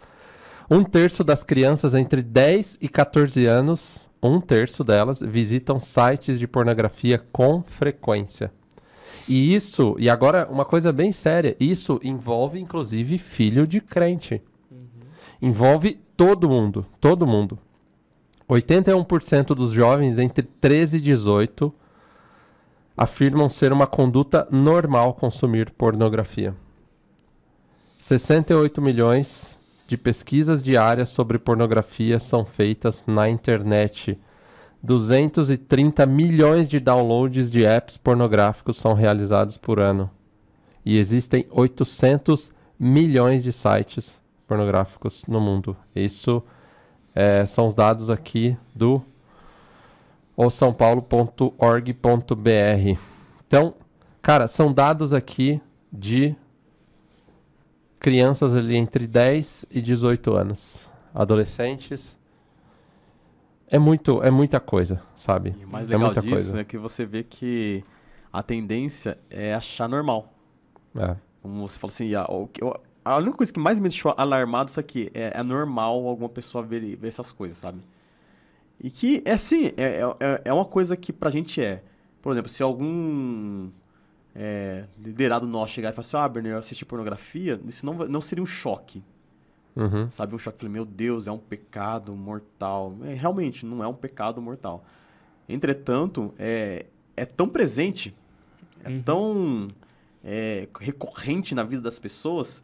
Um terço das crianças entre 10 e 14 anos, um terço delas, visitam sites de pornografia com frequência. E isso, e agora uma coisa bem séria, isso envolve inclusive filho de crente. Envolve todo mundo, todo mundo. 81% dos jovens entre 13 e 18 afirmam ser uma conduta normal consumir pornografia. 68 milhões de pesquisas diárias sobre pornografia são feitas na internet 230 milhões de downloads de apps pornográficos são realizados por ano. E existem 800 milhões de sites pornográficos no mundo. Isso é, são os dados aqui do osãopaulo.org.br. Então, cara, são dados aqui de crianças ali entre 10 e 18 anos, adolescentes. É muito, é muita coisa, sabe? E o mais é legal muita disso coisa. é que você vê que a tendência é achar normal. É. Como você fala assim, a, o que eu- a única coisa que mais me deixou alarmado isso aqui é, é normal alguma pessoa ver, ver essas coisas, sabe? E que, é assim, é, é, é uma coisa que pra gente é. Por exemplo, se algum é, liderado nosso chegar e falar assim, ah, Berner, eu assisti pornografia, isso não, não seria um choque, Uhum. sabe? Um choque, falei, meu Deus, é um pecado mortal. É, realmente, não é um pecado mortal. Entretanto, é, é tão presente, é Uhum. tão é, recorrente na vida das pessoas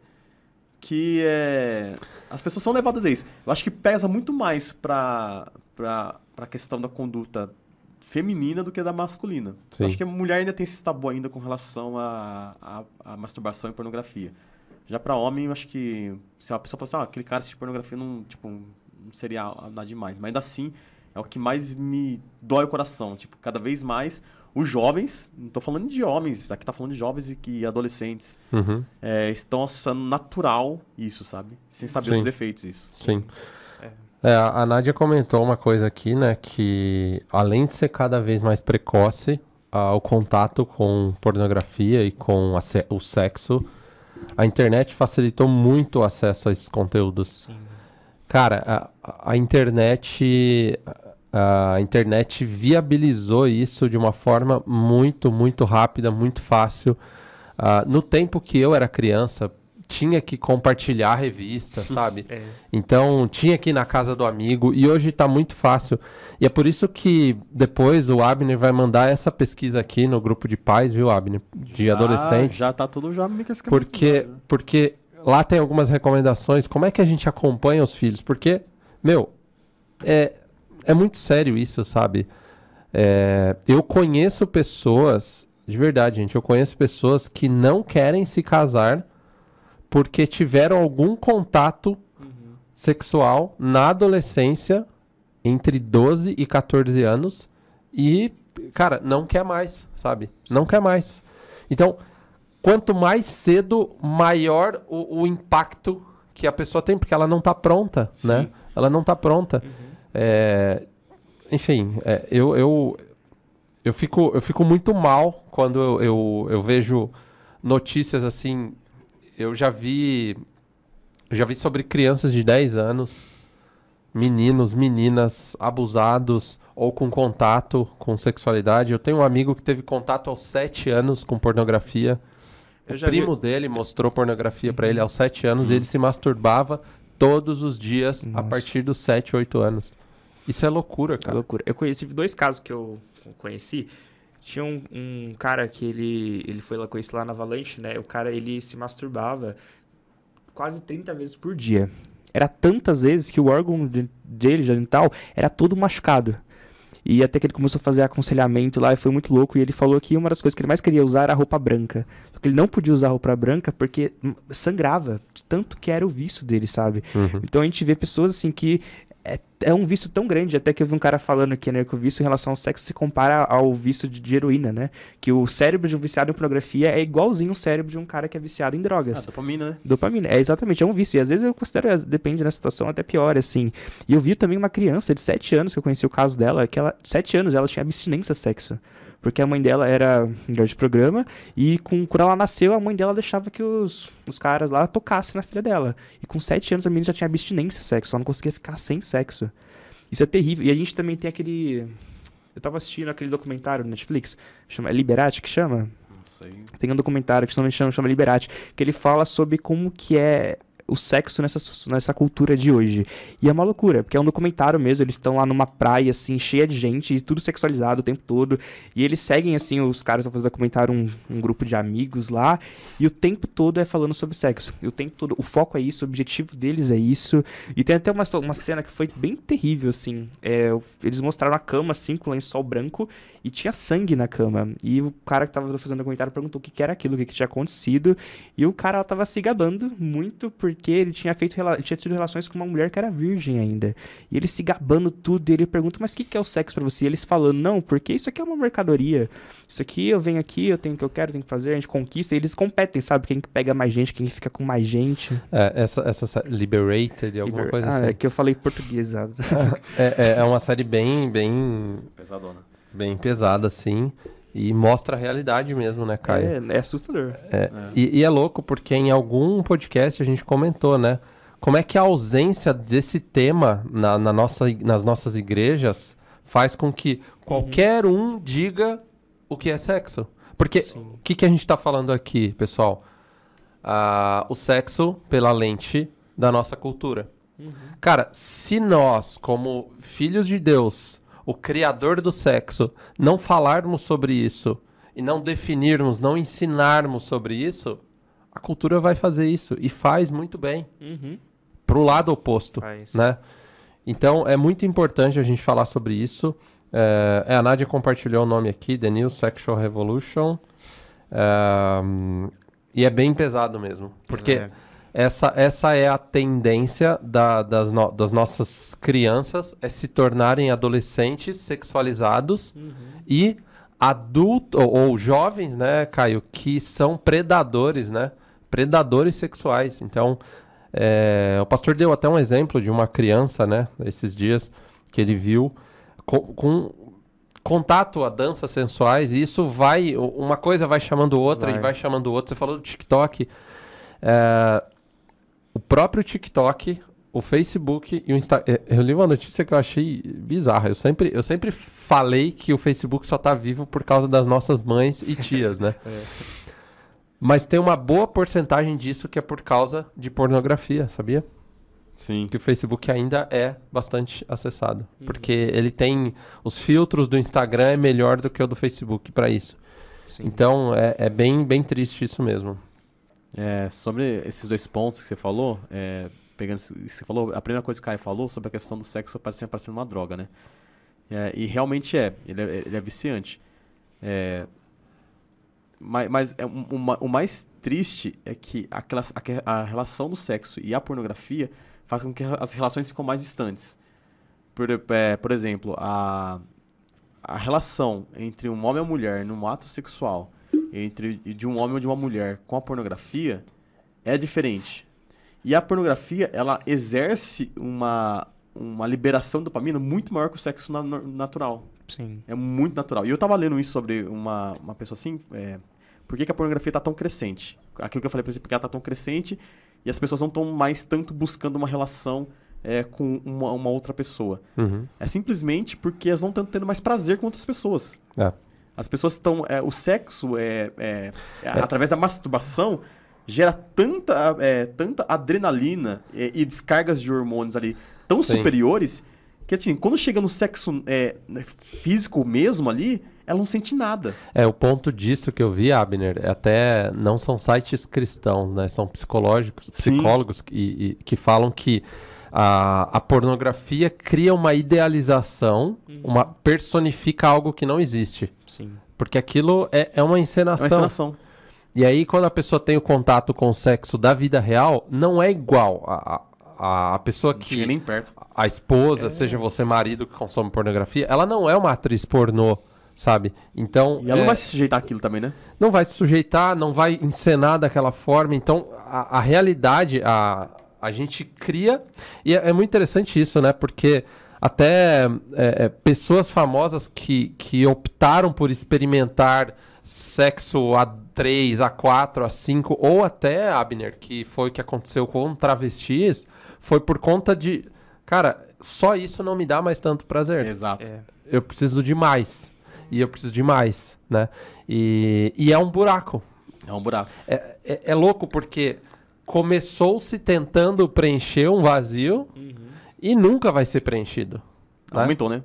que é, as pessoas são levadas a isso. Eu acho que pesa muito mais pra, pra questão da conduta feminina do que da masculina. Sim. Acho que a mulher ainda tem esse tabu ainda com relação à masturbação e pornografia. Já pra homem, eu acho que se a pessoa fala assim, ah, aquele cara assiste pornografia não, tipo, não seria nada demais. Mas ainda assim, é o que mais me dói o coração. Tipo, cada vez mais os jovens, não tô falando de homens, aqui tá falando de jovens e que adolescentes, Uhum. é, estão achando natural isso, sabe? Sem saber Sim. dos efeitos disso. Sim. É, a Nádia comentou uma coisa aqui, né? Que além de ser cada vez mais precoce o contato com pornografia e com a o sexo, a internet facilitou muito o acesso a esses conteúdos. Sim. Cara, a, a- internet. A, internet viabilizou isso de uma forma muito, muito rápida, muito fácil. Ah, no tempo que eu era criança, tinha que compartilhar a revista, sabe? É. Então tinha que ir na casa do amigo e hoje tá muito fácil. E é por isso que depois o Abner vai mandar essa pesquisa aqui no grupo de pais, viu, Abner? De adolescentes. Já tá tudo já meio que Porque, né? porque lá tem algumas recomendações. Como é que a gente acompanha os filhos? Porque, meu, é, é muito sério isso, sabe? É, eu conheço pessoas, de verdade, gente, eu conheço pessoas que não querem se casar porque tiveram algum contato sexual na adolescência entre 12 e 14 anos e, cara, não quer mais, sabe? Não quer mais. Então, quanto mais cedo, maior o, o impacto que a pessoa tem, porque ela não tá pronta, Sim. né? Ela não tá pronta. É, enfim, é, eu, eu, eu, fico, eu fico muito mal quando eu, eu, eu vejo notícias assim. Eu já vi. eu já vi sobre crianças de 10 anos, meninos, meninas abusados ou com contato com sexualidade. Eu tenho um amigo que teve contato aos 7 anos com pornografia. Eu O já vi- primo dele mostrou pornografia pra ele aos 7 anos e ele se masturbava todos os dias a Nossa. partir dos 7, 8 anos. Isso é loucura, É cara. loucura. Eu conheci, tive dois casos que eu conheci. Tinha um, um cara que ele, ele foi lá, conheci lá na Avalanche, né? O cara, ele se masturbava quase 30 vezes por dia. Era tantas vezes que o órgão de- dele, genital, era todo machucado. E até que ele começou a fazer aconselhamento lá e foi muito louco. E ele falou que uma das coisas que ele mais queria usar era a roupa branca. Só que ele não podia usar a roupa branca porque sangrava. Tanto que era o vício dele, sabe? Uhum. Então a gente vê pessoas assim que é, é um vício tão grande, até que eu vi um cara falando aqui, né, que o vício em relação ao sexo se compara ao vício de, de heroína, né? Que o cérebro de um viciado em pornografia é igualzinho o cérebro de um cara que é viciado em Ah, drogas. dopamina, né? Dopamina, é exatamente, é um vício. E às vezes eu considero, depende da situação, até pior, assim. E eu vi também uma criança de 7 anos, que eu conheci o caso dela, que ela, 7 anos, ela tinha abstinência a sexo. Porque a mãe dela era mulher de programa, e com, quando ela nasceu, a mãe dela deixava que os, os caras lá tocassem na filha dela. E com 7 anos a menina já tinha abstinência sexo, ela não conseguia ficar sem sexo. Isso é terrível. E a gente também tem aquele. Eu tava assistindo aquele documentário no Netflix, chama é Liberati, que chama? Não sei. Tem um documentário que se não me chama, chama Liberati, que ele fala sobre como que é o sexo nessa, nessa cultura de hoje. E é uma loucura, porque é um documentário mesmo, eles estão lá numa praia, assim, cheia de gente, tudo sexualizado o tempo todo, e eles seguem, assim, os caras estão fazendo documentário, um, um grupo de amigos lá, e o tempo todo é falando sobre sexo. E o tempo todo, o foco é isso, o objetivo deles é isso, e tem até uma, uma cena que foi bem terrível, assim, é, eles mostraram a cama, assim, com lençol branco, e tinha sangue na cama. E o cara que tava fazendo o comentário perguntou o que, que era aquilo, o que, que tinha acontecido. E o cara tava se gabando muito porque ele tinha feito ele tinha tido relações com uma mulher que era virgem ainda. E ele se gabando tudo, e ele pergunta, mas o que, que é o sexo para você? E eles falando, não, porque isso aqui é uma mercadoria. Isso aqui eu venho aqui, eu tenho o que eu quero, tenho que fazer, a gente conquista, e eles competem, sabe? Quem pega mais gente, quem fica com mais gente. É, essa, essa Liberated, alguma Liber... coisa ah, assim. É que eu falei português. é, é, é uma série bem, bem Pesadona bem pesada, assim. E mostra a realidade mesmo, né, Caio? É, é assustador. É, é. E, e, é louco porque em algum podcast a gente comentou, né? Como é que a ausência desse tema na, na nossa, nas nossas igrejas faz com que qualquer uhum. um diga o que é sexo? Porque o que, que a gente está falando aqui, pessoal? Ah, o sexo pela lente da nossa cultura. Uhum. Cara, se nós, como filhos de Deus, o criador do sexo, não falarmos sobre isso e não definirmos, não ensinarmos sobre isso, a cultura vai fazer isso e faz muito bem. Uhum. Pro lado oposto, faz. né? Então é muito importante a gente falar sobre isso. É, a Nádia compartilhou o nome aqui, The New Sexual Revolution. É, e é bem pesado mesmo. Porque é essa, essa é a tendência da, das, no, das nossas crianças, é se tornarem adolescentes sexualizados uhum. e adultos, ou, ou, jovens, né, Caio, que são predadores, né? Predadores sexuais. Então, é, o pastor deu até um exemplo de uma criança, né, esses dias, que ele viu com, com contato a danças sensuais, e isso vai, uma coisa vai chamando outra vai. e vai chamando outra. Você falou do TikTok. É, o próprio TikTok, o Facebook e o Instagram. É, eu li uma notícia que eu achei bizarra. Eu sempre, eu sempre falei que o Facebook só tá vivo por causa das nossas mães e tias, né? é. Mas tem uma boa porcentagem disso que é por causa de pornografia, sabia? Sim. Que o Facebook ainda é bastante acessado. Uhum. Porque ele tem. Os filtros do Instagram é melhor do que o do Facebook para isso. Sim. Então é, é bem, bem triste isso mesmo. É, sobre esses dois pontos que você falou, é, pegando você falou, a primeira coisa que o Caio falou sobre a questão do sexo parecendo, parecendo uma droga, né? É, e realmente é, ele é, ele é viciante. É, mas, mas é, o mais triste é que a, a, a, relação do sexo e a pornografia faz com que as relações ficam mais distantes. Por, é, por exemplo, a, a relação entre um homem e uma mulher num ato sexual entre de um homem ou de uma mulher com a pornografia é diferente. E a pornografia, ela exerce uma, uma liberação de dopamina muito maior que o sexo na, natural. Sim. É muito natural. E eu tava lendo isso sobre uma, uma pessoa assim, é, por que, que a pornografia tá tão crescente? Aquilo que eu falei pra você, porque ela tá tão crescente e as pessoas não estão mais tanto buscando uma relação é, com uma, uma, outra pessoa. Uhum. É simplesmente porque elas não estão tendo mais prazer com outras pessoas. É. As pessoas estão. É, o sexo, é, é, é, através da masturbação, gera tanta, é, tanta adrenalina e, e, descargas de hormônios ali tão Sim. superiores que, assim, quando chega no sexo é, físico mesmo ali, ela não sente nada. É, o ponto disso que eu vi, Abner, é até não são sites cristãos, né? São psicológicos, psicólogos que, que falam que a, a pornografia cria uma idealização, uhum. uma personifica algo que não existe. Sim. Porque aquilo é, é uma encenação. É uma encenação. E aí, quando a pessoa tem o contato com o sexo da vida real, não é igual. A, a, a pessoa que. Chega nem perto. A esposa, é. seja você marido que consome pornografia, ela não é uma atriz pornô, sabe? Então. E ela é... não vai se sujeitar àquilo também, né? Não vai se sujeitar, não vai encenar daquela forma. Então, a, a realidade, a, a gente cria. E é, é muito interessante isso, né? Porque até é, é, pessoas famosas que, que optaram por experimentar sexo A3, A4, A5, ou até, Abner, que foi o que aconteceu com travestis, foi por conta de. Cara, só isso não me dá mais tanto prazer. Exato. É. Eu preciso de mais. E eu preciso de mais, né? E, e é um buraco. É um buraco. É, é, é louco porque começou-se tentando preencher um vazio e nunca vai ser preenchido. né? Aumentou, né?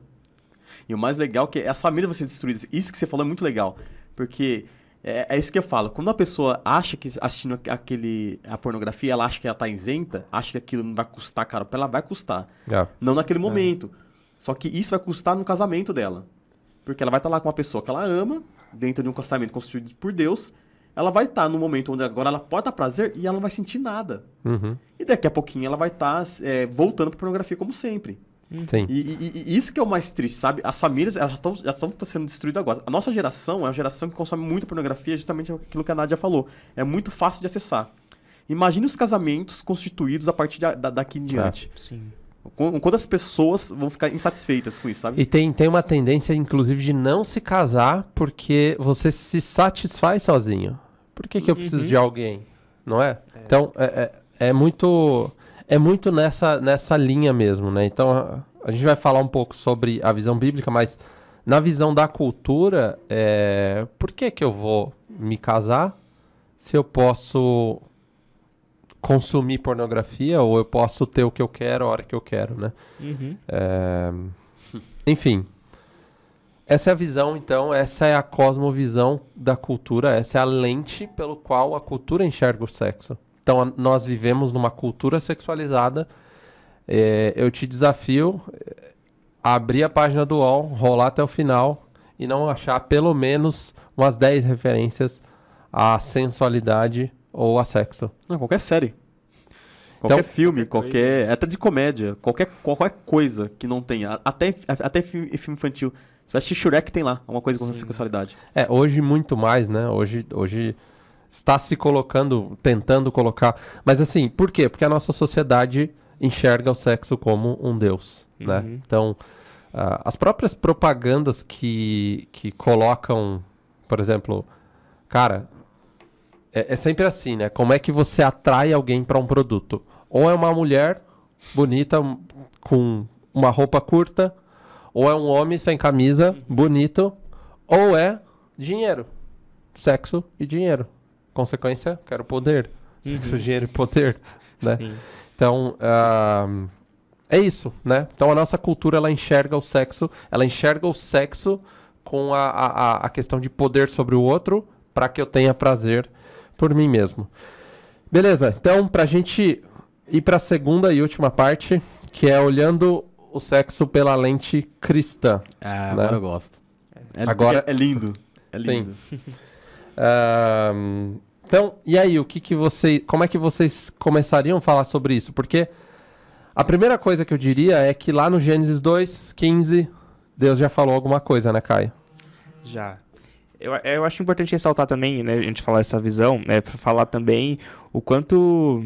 E o mais legal é que as famílias vão ser destruídas. Isso que você falou é muito legal. Porque é, é isso que eu falo. Quando a pessoa acha que assistindo aqu- aquele, a pornografia, ela acha que ela tá isenta, acha que aquilo não vai custar caro pra ela, vai custar. É. Não naquele momento. Só que isso vai custar no casamento dela. Porque ela vai estar lá com uma pessoa que ela ama, dentro de um casamento construído por Deus. Ela vai estar no momento onde agora ela pode dar prazer e ela não vai sentir nada. Uhum. E daqui a pouquinho ela vai estar é, voltando pra pornografia como sempre. Sim. E, e- e isso que é o mais triste, sabe? As famílias, elas estão já estão sendo destruídas agora. A nossa geração é uma geração que consome muita pornografia, justamente aquilo que a Nádia falou. É muito fácil de acessar. Imagine os casamentos constituídos a partir de- da- daqui em diante. Sim. Qu- Quantas pessoas vão ficar insatisfeitas com isso, sabe? E tem, tem uma tendência, inclusive, de não se casar porque você se satisfaz sozinho. Por que, que eu preciso Uhum. de alguém? Não é? Então, é, é, é muito, é muito nessa, nessa linha mesmo, né? Então, a, a gente vai falar um pouco sobre a visão bíblica, mas na visão da cultura, é, por que, que eu vou me casar se eu posso consumir pornografia ou eu posso ter o que eu quero a hora que eu quero, né? Uhum. É, Enfim. Essa é a visão, então, essa é a cosmovisão da cultura, essa é a lente pelo qual a cultura enxerga o sexo. Então, a- nós vivemos numa cultura sexualizada. É, eu te desafio é, a abrir a página do UOL, rolar até o final e não achar pelo menos umas 10 referências à sensualidade ou a sexo. Não, qualquer série. Qualquer Então- filme, Qualquer qualquer. Até de comédia. Qualquer, qualquer coisa que não tenha. Até, até filme, filme infantil. Se vai assistir Shrek, tem lá alguma coisa com Sim. sexualidade. É, hoje muito mais, né? Hoje, hoje está se colocando, tentando colocar. Mas assim, por quê? Porque a nossa sociedade enxerga o sexo como um deus, né? Uhum. Então, ah, as próprias propagandas que, que colocam, por exemplo, cara, é, é sempre assim, né? Como é que você atrai alguém para um produto? Ou é uma mulher bonita um, com uma roupa curta, ou é um homem sem camisa, bonito, ou é dinheiro. Sexo e dinheiro. Consequência, quero poder. Sexo, Uhum. dinheiro e poder, né? Sim. Então, ah, é isso, né? Então a nossa cultura ela enxerga o sexo, ela enxerga o sexo com a, a, a- a questão de poder sobre o outro para que eu tenha prazer por mim mesmo. Beleza, então pra gente ir para a segunda e última parte, que é olhando o sexo pela lente cristã. Ah, Né? agora eu gosto. É, Agora- é, é lindo. É Sim. lindo. Ahn, então, e aí, o que que você, como é que vocês começariam a falar sobre isso? Porque a primeira coisa que eu diria é que lá no Gênesis 2, 15, Deus já falou alguma coisa, né, Caio? Já. Eu, eu acho importante ressaltar também, né, a gente falar essa visão, né, para falar também o quanto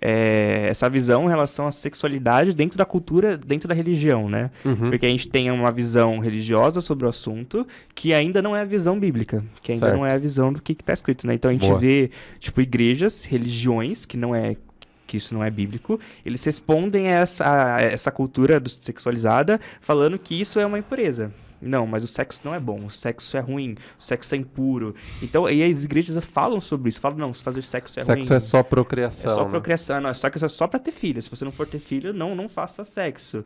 é, essa visão em relação à sexualidade dentro da cultura, dentro da religião, né? Uhum. Porque a gente tem uma visão religiosa sobre o assunto que ainda não é a visão bíblica, que ainda Certo. não é a visão do que está escrito, né? Então a gente Boa. vê, tipo, igrejas, religiões, que não é que isso não é bíblico, eles respondem a essa, a essa cultura sexualizada falando que isso é uma impureza. Não, mas o sexo não é bom, o sexo é ruim, o sexo é impuro. Então, e as igrejas falam sobre isso, falam, não, se fazer sexo é sexo ruim. é só É procriação. só né? procriação, não, só que isso é só pra ter filho. Se você não for ter filho, não, não faça sexo.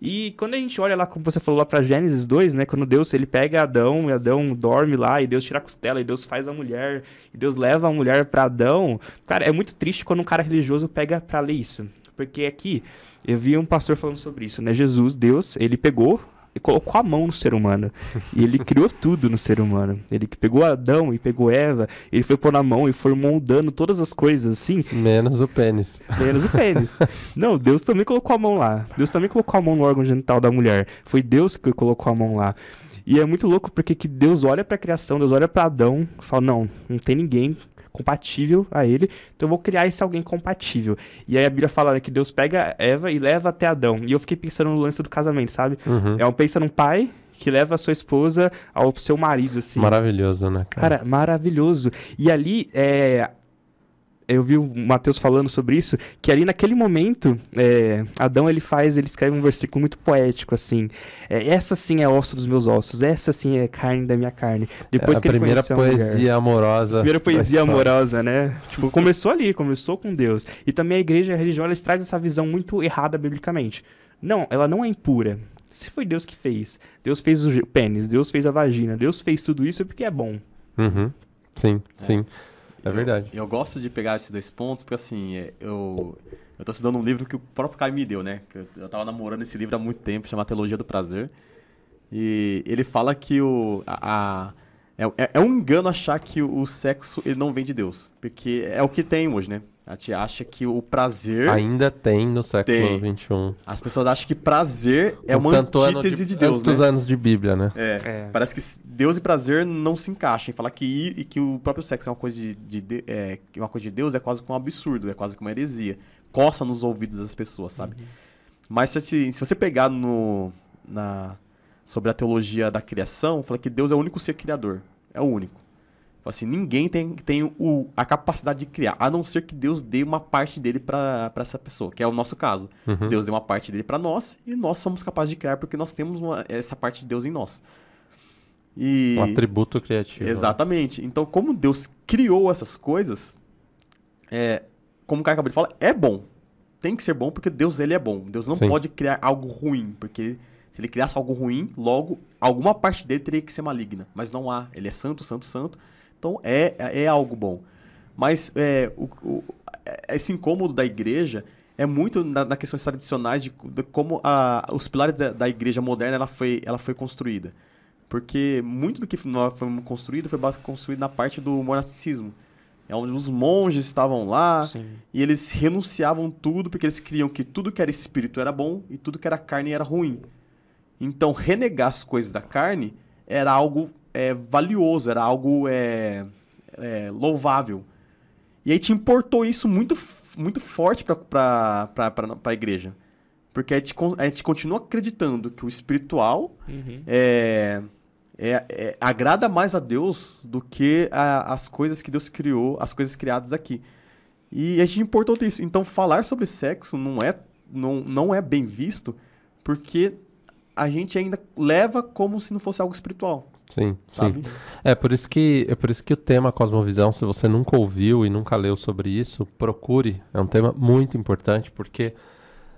E quando a gente olha lá, como você falou lá pra Gênesis 2, né? Quando Deus, ele pega Adão, e Adão dorme lá, e Deus tira a costela, e Deus faz a mulher, e Deus leva a mulher pra Adão. Cara, é muito triste quando um cara religioso pega pra ler isso. Porque aqui, eu vi um pastor falando sobre isso, né? Jesus, Deus, ele pegou e colocou a mão no ser humano. E ele criou tudo no ser humano. Ele pegou Adão e pegou Eva, ele foi pôr na mão e foi moldando todas as coisas assim, Menos o pênis. Menos o pênis. Não, Deus também colocou a mão lá. Deus também colocou a mão no órgão genital da mulher. Foi Deus que colocou a mão lá. E é muito louco porque que Deus olha pra criação, Deus olha pra Adão e fala: Não, não tem ninguém compatível a ele, então eu vou criar esse alguém compatível. E aí a Bíblia fala né, que Deus pega Eva e leva até Adão. E eu fiquei pensando no lance do casamento, sabe? Uhum. É um pensa num pai que leva a sua esposa ao seu marido, assim. Maravilhoso, né, cara? Cara, maravilhoso. E ali, é, eu vi o Mateus falando sobre isso, que ali naquele momento, é, Adão ele faz, ele escreve um versículo muito poético, assim. É, essa sim é osso dos meus ossos, essa sim é carne da minha carne. Depois é a que ele primeira conheceu a mulher. poesia amorosa. Primeira poesia amorosa, né? Tipo, começou ali, começou com Deus. E também a igreja, a religião, elas traz essa visão muito errada biblicamente. Não, ela não é impura. Se foi Deus que fez. Deus fez o pênis, Deus fez a vagina, Deus fez tudo isso porque é bom. Uhum. Sim, sim. É verdade. Eu, eu gosto de pegar esses dois pontos, porque assim, é, eu, eu tô estudando um livro que o próprio Caio me deu, né? Eu, eu tava namorando esse livro há muito tempo, chama Teologia do Prazer. E ele fala que o. A, a- é, é- é um engano achar que o sexo ele não vem de Deus. Porque é o que tem hoje, né? A gente acha que o prazer. Ainda tem no século Tem. XXI. As pessoas acham que prazer é uma antítese de, Deus, tantos né? anos de Bíblia, né? É. É. Parece que Deus e prazer não se encaixam. Falar que, e que o próprio sexo é uma coisa de, de- de- é, uma coisa de Deus é quase que um absurdo, é quase que uma heresia. Coça nos ouvidos das pessoas, sabe? Mas se, se você pegar no, na, sobre a teologia da criação, fala que Deus é o único ser criador. É o único. Fala assim, ninguém tem, tem o, a capacidade de criar, a não ser que Deus dê uma parte dele para essa pessoa, que é o nosso caso. Uhum. Deus deu uma parte dele para nós e nós somos capazes de criar porque nós temos uma- essa parte de Deus em nós. E Um atributo criativo. né? exatamente. Então, como Deus criou essas coisas, é, como o Caio acabou de falar, é bom. Tem que ser bom porque Deus ele é bom. Deus não Sim. pode criar algo ruim, porque se ele criasse algo ruim, logo alguma parte dele teria que ser maligna. Mas não há. Ele é santo, santo, santo. Então é, é algo bom. Mas é, o- o- é- esse incômodo da igreja é muito na, na questões tradicionais de, de como a- os pilares da, da igreja moderna ela foi, ela foi construída. Porque muito do que fomos construído foi construído na parte do monasticismo. É onde os monges estavam lá Sim. e eles renunciavam tudo porque eles criam que tudo que era espírito era bom e tudo que era carne era ruim. Então, renegar as coisas da carne era algo é, valioso, era algo é, é, louvável. E aí te importou isso muito, muito forte para a igreja. Porque a gente, a gente continua acreditando que o espiritual Uhum. é, é- é- agrada mais a Deus do que a- as coisas que Deus criou, as coisas criadas aqui. E a gente importou isso. Então, falar sobre sexo não é, não, não é bem visto porque a gente ainda leva como se não fosse algo espiritual, Sim, sabe? sim. É por isso que é por isso que o tema Cosmovisão, se você nunca ouviu e nunca leu sobre isso, procure. É um tema muito importante porque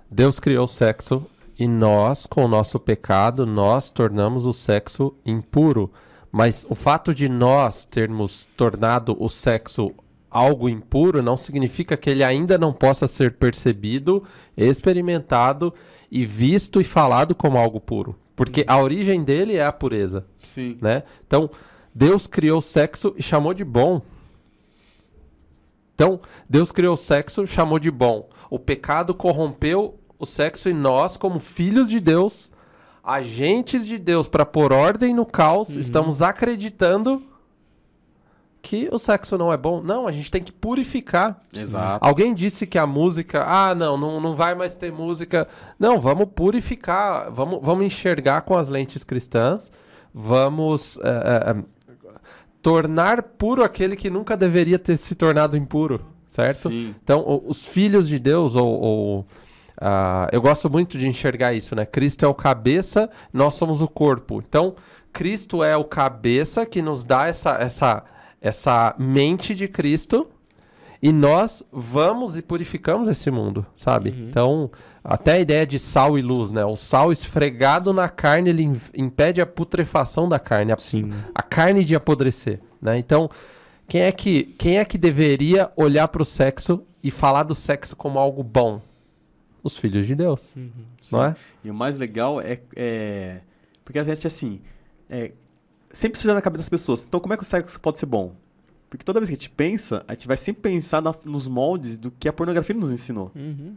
Deus criou o sexo e nós, com o nosso pecado, nós tornamos o sexo impuro. Mas o fato de nós termos tornado o sexo algo impuro não significa que ele ainda não possa ser percebido, experimentado e visto e falado como algo puro. Porque a origem dele é a pureza Sim. né? Então, Deus criou o sexo e chamou de bom. Então, Deus criou o sexo, chamou de bom. O pecado corrompeu o sexo e nós, como filhos de Deus, agentes de Deus para pôr ordem no caos, estamos acreditando que o sexo não é bom. Não, a gente tem que purificar. Exato. Alguém disse que a música, ah, não, não, não vai mais ter música. Não, vamos purificar, vamos, vamos enxergar com as lentes cristãs, vamos eh, eh, eh, tornar puro aquele que nunca deveria ter se tornado impuro, certo? Sim. Então, os filhos de Deus, ou, ou, ah, eu gosto muito de enxergar isso, né? Cristo é o cabeça, nós somos o corpo. Então, Cristo é o cabeça que nos dá essa, essa, essa mente de Cristo e nós vamos e purificamos esse mundo, sabe? Então, até a ideia de sal e luz, né? O sal esfregado na carne, ele im- impede a putrefação da carne, a, Sim. a carne de apodrecer, né? Então, quem é que, quem é que deveria olhar para o sexo e falar do sexo como algo bom? Os filhos de Deus, não é? E o mais legal é, é- porque a gente assim, é, sempre suja na cabeça das pessoas. Então como é que o sexo pode ser bom? Porque toda vez que a gente pensa, a gente vai sempre pensar na- nos moldes do que a pornografia nos ensinou, Uhum.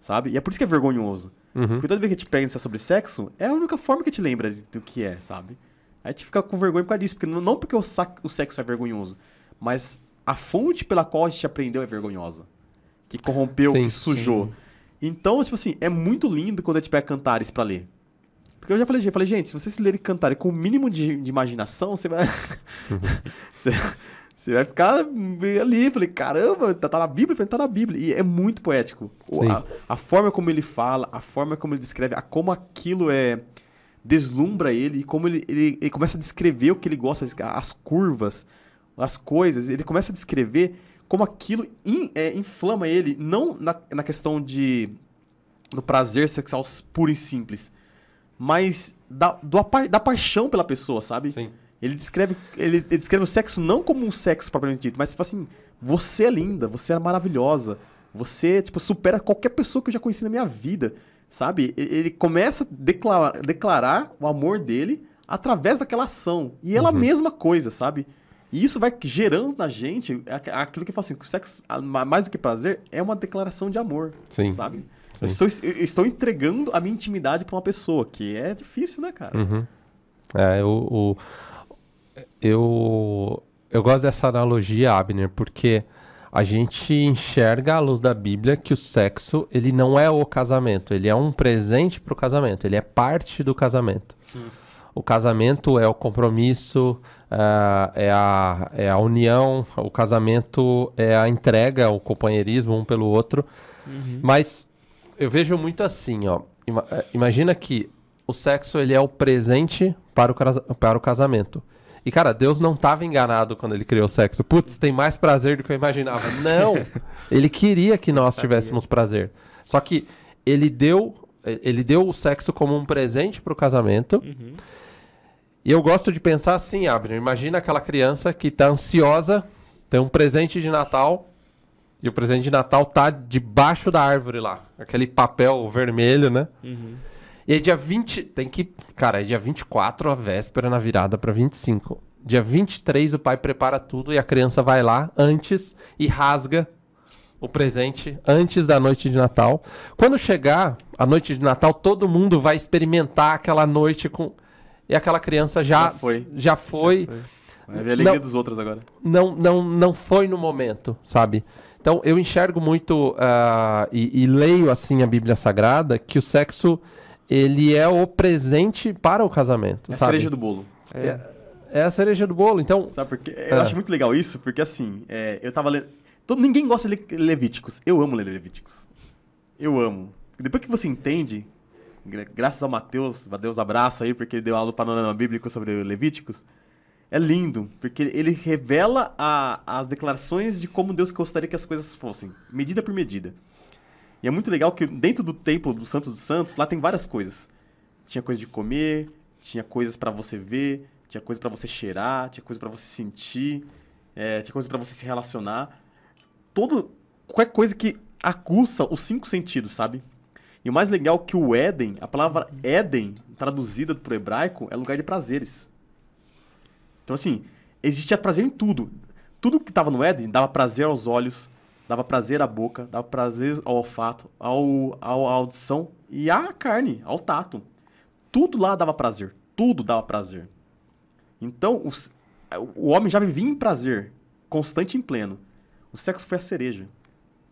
sabe? E é por isso que é vergonhoso. Uhum. Porque toda vez que a gente pensa sobre sexo, é a única forma que a gente lembra do que é, sabe? A gente fica com vergonha por causa disso, porque não, não porque o, sac- o sexo é vergonhoso, mas a fonte pela qual a gente aprendeu é vergonhosa. Que corrompeu, Sim, que sujou. Então, tipo assim, é muito lindo quando a gente pega cantares pra ler. Porque eu já falei, já falei, gente, se vocês lerem cantares com o mínimo de, de imaginação, você vai. você, Você vai ficar ali, falei, caramba, tá, tá na Bíblia? Eu falei, tá na Bíblia. E é muito poético. A, a forma como ele fala, a forma como ele descreve, a, como aquilo é deslumbra ele e como ele, ele, ele começa a descrever o que ele gosta, as- as curvas, as coisas. Ele começa a descrever como aquilo in- é, inflama ele, não na, na questão de do prazer sexual puro e simples, mas da, do da paixão pela pessoa, sabe? Sim. Ele descreve, ele, ele descreve o sexo não como um sexo propriamente dito, mas tipo assim, você é linda, você é maravilhosa, você tipo supera qualquer pessoa que eu já conheci na minha vida, sabe? Ele começa a declarar, declarar o amor dele através daquela ação. E ela a Uhum. mesma coisa, sabe? E isso vai gerando na gente aqu- aquilo que eu falo assim, que o sexo, mais do que prazer, é uma declaração de amor, Sim. sabe? Eu estou, eu estou entregando a minha intimidade pra uma pessoa, que é difícil, né, cara? Uhum. É, o, o- eu, eu gosto dessa analogia, Abner, porque a gente enxerga à luz da Bíblia que o sexo, ele não é o casamento, ele é um presente para o casamento, ele é parte do casamento. O casamento é o compromisso, ah, é, a, é a união, o casamento é a entrega, o companheirismo um pelo outro. Mas eu vejo muito assim, ó. Eh, imagina que o sexo ele é o presente para o, para o casamento. E, cara, Deus não estava enganado quando ele criou o sexo. Putz, tem mais prazer do que eu imaginava. Não! ele queria que nós tivéssemos prazer. Só que ele deu, eh, ele deu o sexo como um presente para o casamento. Uhum. E eu gosto de pensar assim, Abner. Imagina aquela criança que tá ansiosa, tem um presente de Natal, e o presente de Natal tá debaixo da árvore lá. Aquele papel vermelho, né? Uhum. E aí dia 20, tem que, cara, é dia 24 a véspera na virada pra 25. Dia 23 o pai prepara tudo e a criança vai lá antes e rasga o presente antes da noite de Natal. Quando chegar a noite de Natal, todo mundo vai experimentar aquela noite com e aquela criança já Já foi. já foi Vai ver a alegria Não. dos outros agora. não, não, não foi no momento, sabe? Então eu enxergo muito ah, e, e leio assim a Bíblia Sagrada que o sexo ele é o presente para o casamento, É a sabe? cereja do bolo. É, é a cereja do bolo. Então, Sabe por quê? Eu É. acho muito legal isso, porque assim, é, eu tava lendo. Todo, ninguém gosta de ler Levíticos. Eu amo ler Levíticos. Eu amo. Depois que você entende, gra- graças ao Mateus, a Deus abraço aí, porque ele deu aula do panorama bíblico sobre Levíticos. É lindo, porque ele revela a- as declarações de como Deus gostaria que as coisas fossem, medida por medida. E é muito legal que dentro do templo do Santos dos Santos, lá tem várias coisas. Tinha coisa de comer, tinha coisas pra você ver, tinha coisa pra você cheirar, tinha coisa pra você sentir, é, tinha coisa pra você se relacionar. Todo qualquer coisa que aguça os cinco sentidos, sabe? E o mais legal é que o Éden, a palavra Éden, traduzida pro hebraico, é lugar de prazeres. Então assim, existia prazer em tudo. Tudo que estava no Éden dava prazer aos olhos, dava prazer à boca, dava prazer ao olfato, ao, ao, à audição e à carne, ao tato. Tudo lá dava prazer. Tudo dava prazer. Então, os- o homem já vivia em prazer, constante e em pleno. O sexo foi a cereja.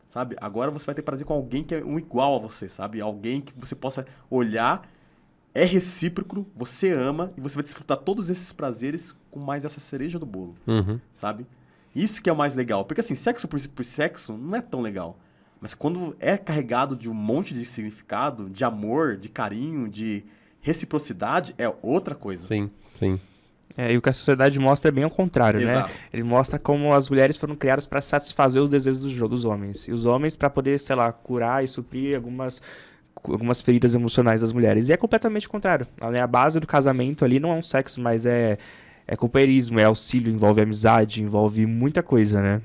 Sabe? Agora você vai ter prazer com alguém que é um igual a você, sabe? Alguém que você possa olhar, é recíproco, você ama e você vai desfrutar todos esses prazeres com mais essa cereja do bolo uhum, sabe? Isso que é o mais legal. Porque assim, sexo por, por sexo não é tão legal. Mas quando é carregado de um monte de significado, de amor, de carinho, de reciprocidade, é outra coisa. sim, sim. É, e o que a sociedade mostra é bem ao contrário, né? Exato. Ele mostra como as mulheres foram criadas para satisfazer os desejos dos, dos homens. E os homens para poder, sei lá, curar e suprir algumas, algumas feridas emocionais das mulheres. E é completamente o contrário. A, né, a base do casamento ali não é um sexo, mas é, é companheirismo, é auxílio, envolve amizade, envolve muita coisa, né?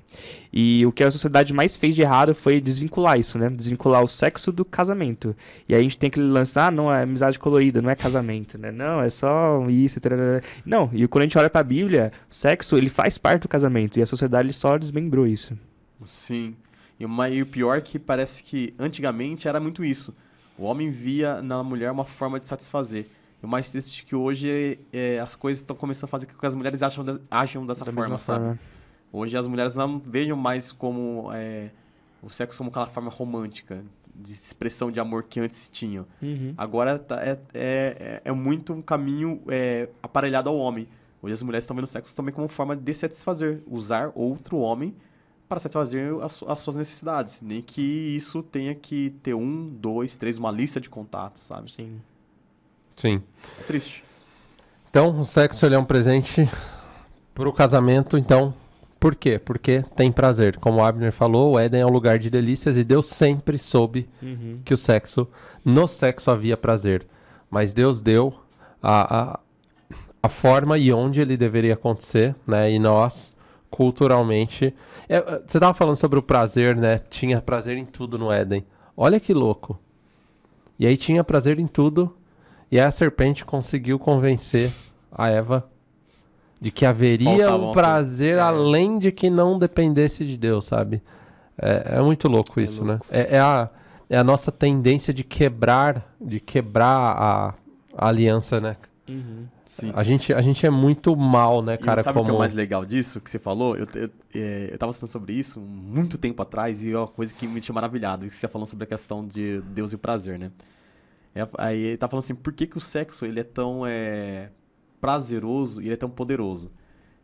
E o que a sociedade mais fez de errado foi desvincular isso, né? Desvincular o sexo do casamento. E aí a gente tem aquele lance, ah, não, é amizade colorida, não é casamento, né? Não, é só isso, tarará. Não, e quando a gente olha pra Bíblia, o sexo, ele faz parte do casamento, e a sociedade só desmembrou isso. Sim. E e o pior é que parece que antigamente era muito isso. O homem via na mulher uma forma de satisfazer. E o mais triste que hoje é, as coisas estão começando a fazer com que as mulheres acham, de- agem dessa Da forma, sabe? forma. Hoje as mulheres não vejam mais como é, o sexo como aquela forma romântica, de expressão de amor que antes tinham. Uhum. Agora tá- é, é, é, é muito um caminho é, aparelhado ao homem. Hoje as mulheres estão vendo o sexo também como forma de satisfazer, usar outro homem para satisfazer as, as suas necessidades. Nem que isso tenha que ter um, dois, três, uma lista de contatos, sabe? Sim. Sim. É triste. Então, o sexo ele é um presente pro casamento, então, por quê? Porque tem prazer. Como o Abner falou, o Éden é um lugar de delícias e Deus sempre soube Uhum. que o sexo, no sexo havia prazer. Mas Deus deu a, a, a forma e onde ele deveria acontecer, né? E nós, culturalmente. é, é, você estava falando sobre o prazer, né? Tinha prazer em tudo no Éden. Olha que louco. E aí tinha prazer em tudo. E aí a serpente conseguiu convencer a Eva de que haveria Faltava um prazer. É. além de que não dependesse de Deus, sabe? É, é muito louco isso, né? É, é a, é a nossa tendência de quebrar, de quebrar a, a aliança, né? Uhum. Sim. A gente, a gente é muito mal, né, E cara? sabe o que é como... o mais legal disso que você falou? Eu, eu, é, eu tava falando sobre isso muito tempo atrás e é uma coisa que me deixou maravilhado. Que você falou sobre a questão de Deus e o prazer, né? É, aí ele tá falando assim, por que, que o sexo ele é tão é, prazeroso e ele é tão poderoso?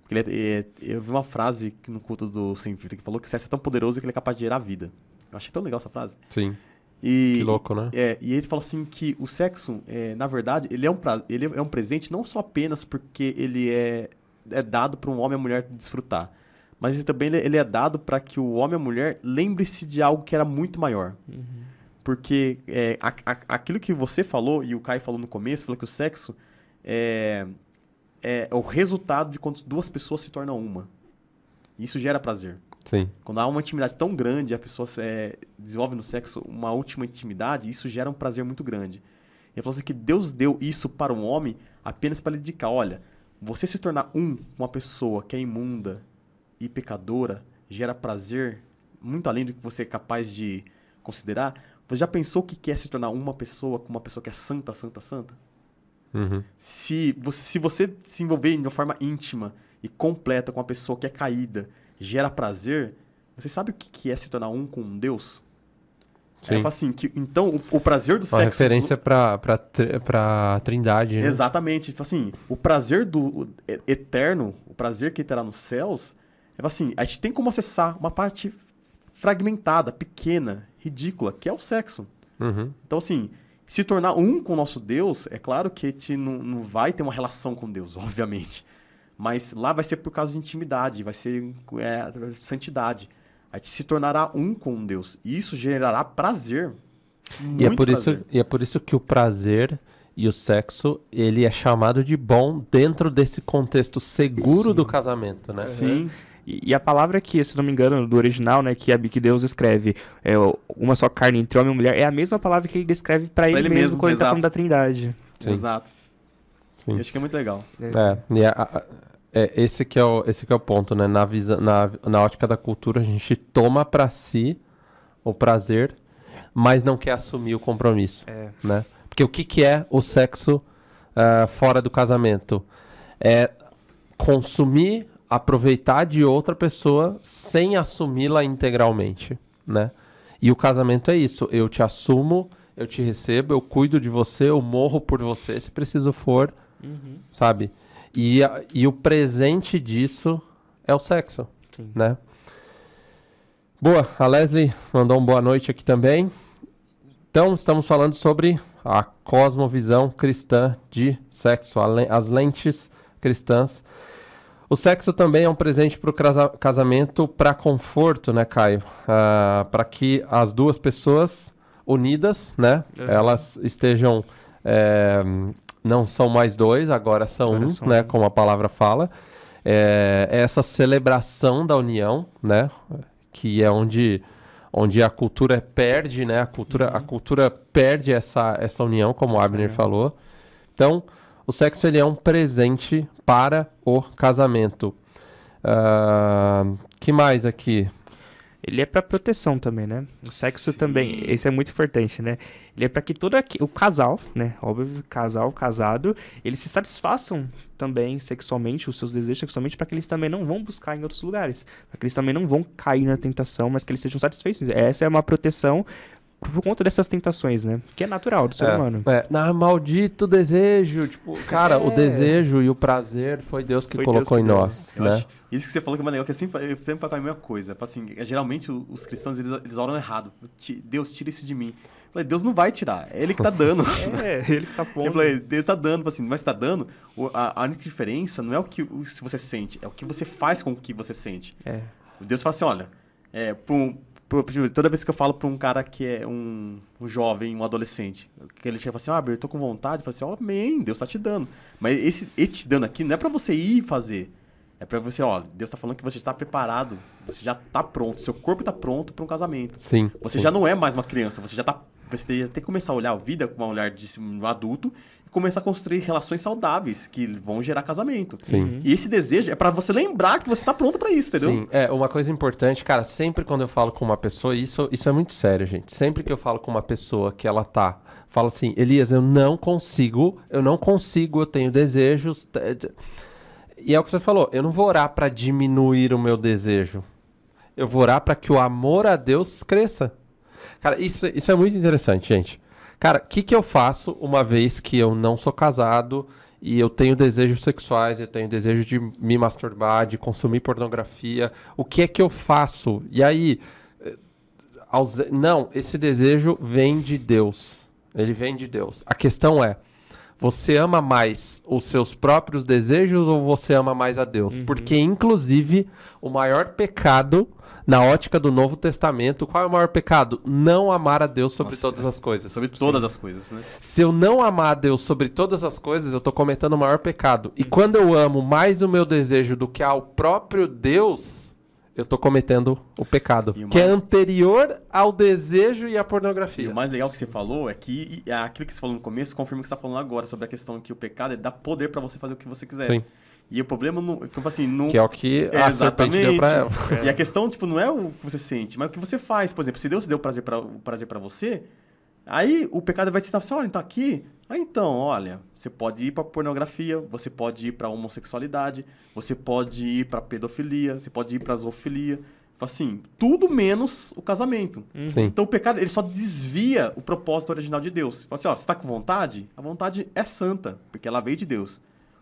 Porque ele é- é- eu vi uma frase que no culto do Sem Filtro que falou que o sexo é tão poderoso que ele é capaz de gerar vida. Eu achei tão legal essa frase. Sim, E, que louco, né? é, e ele fala assim que o sexo, é, na verdade, ele é, um pra, ele é um presente não só apenas porque ele é, é dado para um homem e a mulher desfrutar, mas ele também ele, ele é dado para que o homem e a mulher lembre-se de algo que era muito maior. Porque é, a- a- aquilo que você falou e o Kai falou no começo, falou que o sexo é, é o resultado de quando duas pessoas se tornam uma. Isso gera prazer. Sim, Quando há uma intimidade tão grande, a pessoa é, desenvolve no sexo uma última intimidade, isso gera um prazer muito grande. Ele falou assim que Deus deu isso para um homem apenas para lhe indicar, olha, você se tornar um com uma pessoa que é imunda e pecadora gera prazer muito além do que você é capaz de considerar. Você já pensou o que é se tornar uma pessoa com uma pessoa que é santa, santa, santa? uhum. se você, se você se envolver de uma forma íntima e completa com uma pessoa que é caída, gera prazer, você sabe o que é se tornar um com Deus? Sim. falo assim, que, então o, o prazer do Uma sexo... referência pra, pra, pra trindade, né? Exatamente. Então, assim, o prazer do o eterno, o prazer que terá nos céus, é assim, a gente tem como acessar uma parte fragmentada, pequena, ridícula, que é o sexo. Uhum. Então, assim, se tornar um com o nosso Deus, é claro que a gente não, não vai ter uma relação com Deus, obviamente. Mas lá vai ser por causa de intimidade, vai ser é, santidade. A gente se tornará um com Deus. E isso gerará prazer. E é, por isso, prazer. e é por isso que o prazer e o sexo, ele é chamado de bom dentro desse contexto seguro do casamento, né? Sim, E, e a palavra que, se não me engano, do original, né, que, a, que Deus escreve, é uma só carne entre homem e mulher, é a mesma palavra que ele descreve pra ele, ele mesmo, mesmo, quando ele tá falando da trindade. Sim. exato. Sim. Acho que é muito legal. É, e a- a- é, esse, que é o, esse que é o ponto, né? Na, visa, na, na ótica da cultura, a gente toma pra si o prazer, mas não quer assumir o compromisso, É. né? Porque o que, que é o sexo ah, fora do casamento? É consumir, aproveitar de outra pessoa sem assumi-la integralmente, né? E o casamento é isso, eu te assumo, eu te recebo, eu cuido de você, eu morro por você, se preciso for, Uhum. sabe? E, e o presente disso é o sexo, Sim. né? Boa, a Leslie mandou um boa noite aqui também. Então, estamos falando sobre a cosmovisão cristã de sexo, as lentes cristãs. O sexo também é um presente para o casamento para conforto, né, Caio? para que as duas pessoas unidas, né, Uhum. elas estejam é, não são mais dois, agora são Agora um, são né, um. como a palavra fala. É, é essa celebração da união, né, que é onde onde a cultura perde, né, a cultura a cultura perde essa essa união, como o Abner falou. Então, o sexo ele é um presente para o casamento. Ah, que mais aqui? Ele é pra proteção também, né? O sexo Sim. também, esse é muito importante, né? Ele é pra que todo aqui, o casal, né? Óbvio, casal, casado, eles se satisfaçam também sexualmente, os seus desejos sexualmente, para que eles também não vão buscar em outros lugares, para que eles também não vão cair na tentação, mas que eles sejam satisfeitos. Essa é uma proteção por conta dessas tentações, né? Que é natural do ser é, humano. É, na maldito desejo, tipo, cara, o É. desejo e o prazer foi Deus que Foi colocou Deus em que deu. nós, Eu né? acho- isso que você falou que é mais legal, que eu sempre, eu sempre falo a mesma coisa. Eu Assim, é, geralmente o- os cristãos, eles, eles oram errado. Deus, tira isso de mim. Eu falei, Deus não vai tirar, é Ele que tá dando. É, ele que tá Eu pondo. falei, Deus tá dando, Falei assim, mas tá dando, o- a, a única diferença não é o que o- se você sente, é o que você faz com o que você sente. É. Deus fala assim, olha, é, toda vez que eu falo pra um cara que é um, um jovem, um adolescente, que ele chega e fala assim, ah, eu tô com vontade, eu falo assim, ó, amém, Deus tá te dando. Mas esse ele te dando aqui não é pra você ir fazer, é pra você, ó, Deus tá falando que você está preparado, você já tá pronto, seu corpo tá pronto pra um casamento. Sim. Você sim. já não é mais uma criança, você já tá. Você tem tem que começar a olhar a vida com um olhar de um adulto e começar a construir relações saudáveis que vão gerar casamento. Sim. Uhum. E esse desejo é pra você lembrar que você tá pronto pra isso, entendeu? Sim, é uma coisa importante, cara, sempre quando eu falo com uma pessoa, isso, isso é muito sério, gente. Sempre que eu falo com uma pessoa que ela tá, fala assim, Elias, eu não consigo, eu não consigo, eu tenho desejos. t- t-" E é o que você falou, eu não vou orar pra diminuir o meu desejo. Eu vou orar pra que o amor a Deus cresça. Cara, isso, isso é muito interessante, gente. Cara, o que, que eu faço uma vez que eu não sou casado e eu tenho desejos sexuais, eu tenho desejo de me masturbar, de consumir pornografia? O que é que eu faço? E aí, eh, não, esse desejo vem de Deus. Ele vem de Deus. A questão é, você ama mais os seus próprios desejos ou você ama mais a Deus? Porque, inclusive, o maior pecado, na ótica do Novo Testamento, qual é o maior pecado? Não amar a Deus sobre Nossa, todas as coisas. Sobre todas as coisas, né? Se eu não amar a Deus sobre todas as coisas, eu tô cometendo o maior pecado. E quando eu amo mais o meu desejo do que ao próprio Deus, eu tô cometendo o pecado. E Que é anterior ao desejo e à E pornografia. o mais legal que você falou é que e aquilo que você falou no começo confirma o que você tá falando agora sobre a questão que o pecado é dar poder pra você fazer o que você quiser. Sim. E o problema não, tipo assim, não Que é o que É, a serpente deu pra ela. E a questão, tipo, não é o que você sente, mas o que você faz. Por exemplo, se Deus deu prazer pra, o prazer pra você, aí o pecado vai te ensinar assim, olha, tá aqui. Ah, então, olha, você pode ir pra pornografia, você pode ir pra homossexualidade, você pode ir pra pedofilia, você pode ir pra zoofilia. Assim, tudo menos o casamento. Uhum. Sim. Então o pecado, ele só desvia o propósito original de Deus. Fala assim, ó, você tá com vontade? A vontade é santa, porque ela veio de Deus.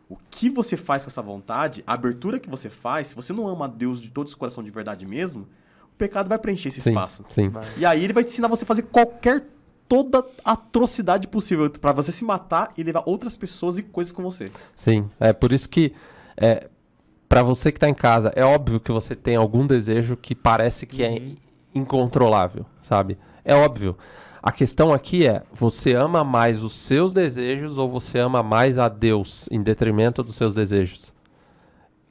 O que você faz com essa vontade, a abertura que você faz, se você não ama a Deus de todo o seu coração de verdade mesmo, o pecado vai preencher esse Sim, espaço. sim. E aí ele vai te ensinar você a fazer qualquer, toda atrocidade possível pra você se matar e levar outras pessoas e coisas com você. Sim, é por isso que é, para você que tá em casa, é óbvio que você tem algum desejo que parece que é Uhum. incontrolável, sabe? É óbvio. A questão aqui é, você ama mais os seus desejos ou você ama mais a Deus em detrimento dos seus desejos?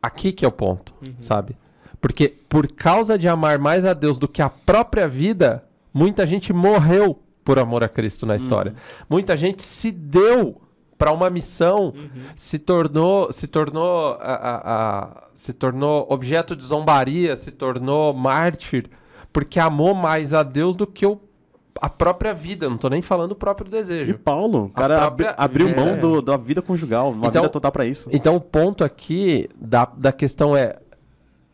Aqui que é o ponto, sabe? Porque por causa de amar mais a Deus do que a própria vida, muita gente morreu por amor a Cristo na história. Muita gente se deu para uma missão, se tornou, se tornou, a, a- a- se tornou objeto de zombaria, se tornou mártir, porque amou mais a Deus do que o, a própria vida. Não tô nem falando o próprio E desejo. Paulo, o cara própria- abri- abriu é. mão do- da vida conjugal, uma Então- vida total pra isso. Então o ponto aqui da, da questão é,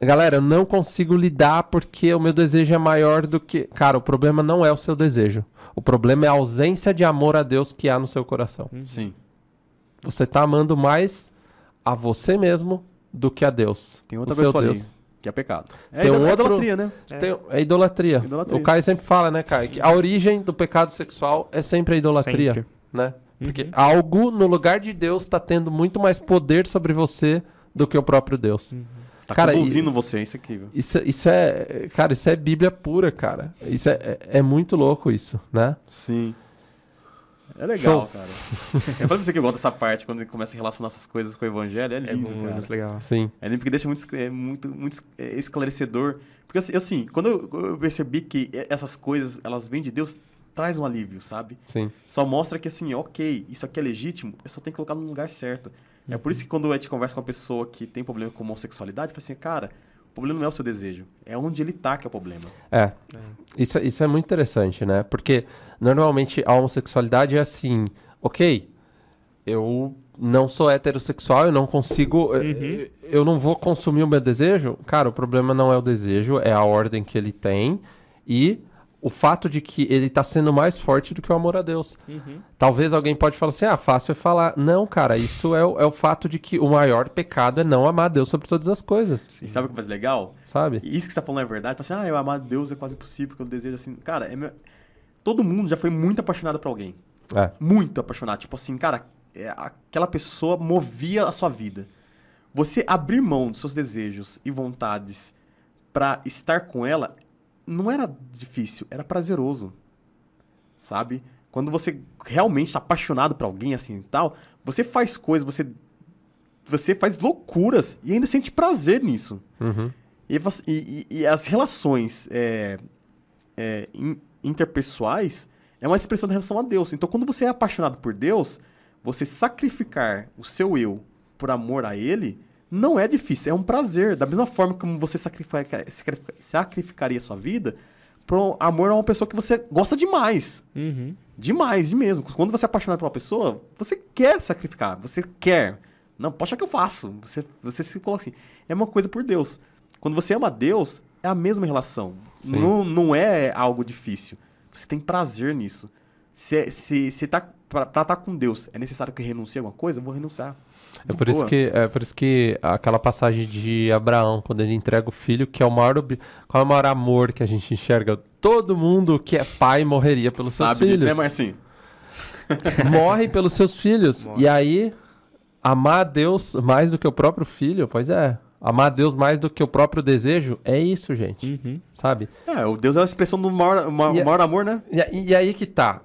galera, eu não consigo lidar porque o meu desejo é maior do que. Cara, o problema não é o seu desejo. O problema é a ausência de amor a Deus que há no seu coração. Sim. Você tá amando mais a você mesmo do que a Deus. Tem outra o seu pessoa ali, Deus. Que é pecado. É, Tem um é outro- idolatria, né? É. Tem- é idolatria. Idolatria. O Caio sempre fala, né, Caio? Que a origem do pecado sexual é sempre a idolatria, Sempre. né? Porque Uhum. algo no lugar de Deus está tendo muito mais poder sobre você do que o próprio Deus. Tá Cara, conduzindo você, isso é incrível. Isso, isso é, cara, isso é Bíblia pura, cara. Isso é, é, é muito louco isso, né? Sim. É legal, Show. cara. Eu falei pra você que eu gosto dessa parte, quando ele começa a relacionar essas coisas com o evangelho, é É lindo, cara. muito legal. Sim, É lindo porque deixa muito, é muito, muito é, esclarecedor. Porque assim, assim, quando eu, percebi que essas coisas, elas vêm de Deus, traz um alívio, sabe? sim, Só mostra que assim, ok, isso aqui é legítimo, eu só tenho que colocar no lugar certo. É por isso que quando a gente conversa com uma pessoa que tem problema com homossexualidade, fala assim, cara, problema não é o seu desejo, é onde ele tá que é o problema. é. Isso, isso é muito interessante, né? Porque normalmente a homossexualidade é assim, ok, eu não sou heterossexual, eu não consigo, eu- Uhum. eu não vou consumir o meu desejo. Cara, o problema não é o desejo, é a ordem que ele tem e o fato de que ele tá sendo mais forte do que o amor a Deus. Uhum. Talvez alguém pode falar assim, ah, fácil é falar. Não, cara, isso é, o- é o fato de que o maior pecado é não amar a Deus sobre todas as coisas, E sabe o que é mais legal? sabe? E Isso que você tá falando é verdade. Fala assim, ah, eu amar Deus é quase impossível, porque eu desejo assim. Cara, é meu- todo mundo já foi muito apaixonado por alguém. É. Muito apaixonado. Tipo assim, cara, é, aquela pessoa movia a sua vida. Você abrir mão dos seus desejos e vontades pra estar com ela não era difícil, era prazeroso. Sabe? Quando você realmente tá apaixonado por alguém assim e tal, você faz coisas, você você faz loucuras e ainda sente prazer nisso. Uhum. E, e- e- e as relações é, é, in- interpessoais é uma expressão da relação a Deus. Então, quando você é apaixonado por Deus, você sacrificar o seu eu por amor a Ele não é difícil, é um prazer. Da mesma forma como você sacrifica- sacrifica- sacrificaria sua vida por amor a uma pessoa que você gosta demais. Uhum. Demais, de mesmo. Quando você é apaixonado por uma pessoa, você quer sacrificar, você quer. Não, achar que eu faço. Você, você se coloca assim. É uma coisa por Deus. Quando você ama Deus, é a mesma relação. Sim. Não, não é algo difícil. Você tem prazer nisso. Se, se, se tá, pra estar com Deus, é necessário que renuncie a alguma coisa, eu vou renunciar. É por, isso que, é por isso que aquela passagem de Abraão, quando ele entrega o filho, que é o maior, qual é o maior amor que a gente enxerga? Todo mundo que é pai morreria pelos seus Sabe disso, filhos. né, Marcinho? Morre pelos seus filhos. Morre. E aí, amar a Deus mais do que o próprio filho, pois é. Amar a Deus mais do que o próprio desejo, é isso, gente. Uhum. Sabe? É, o Deus é a expressão do maior, ma- E maior amor, né? E, e aí que tá.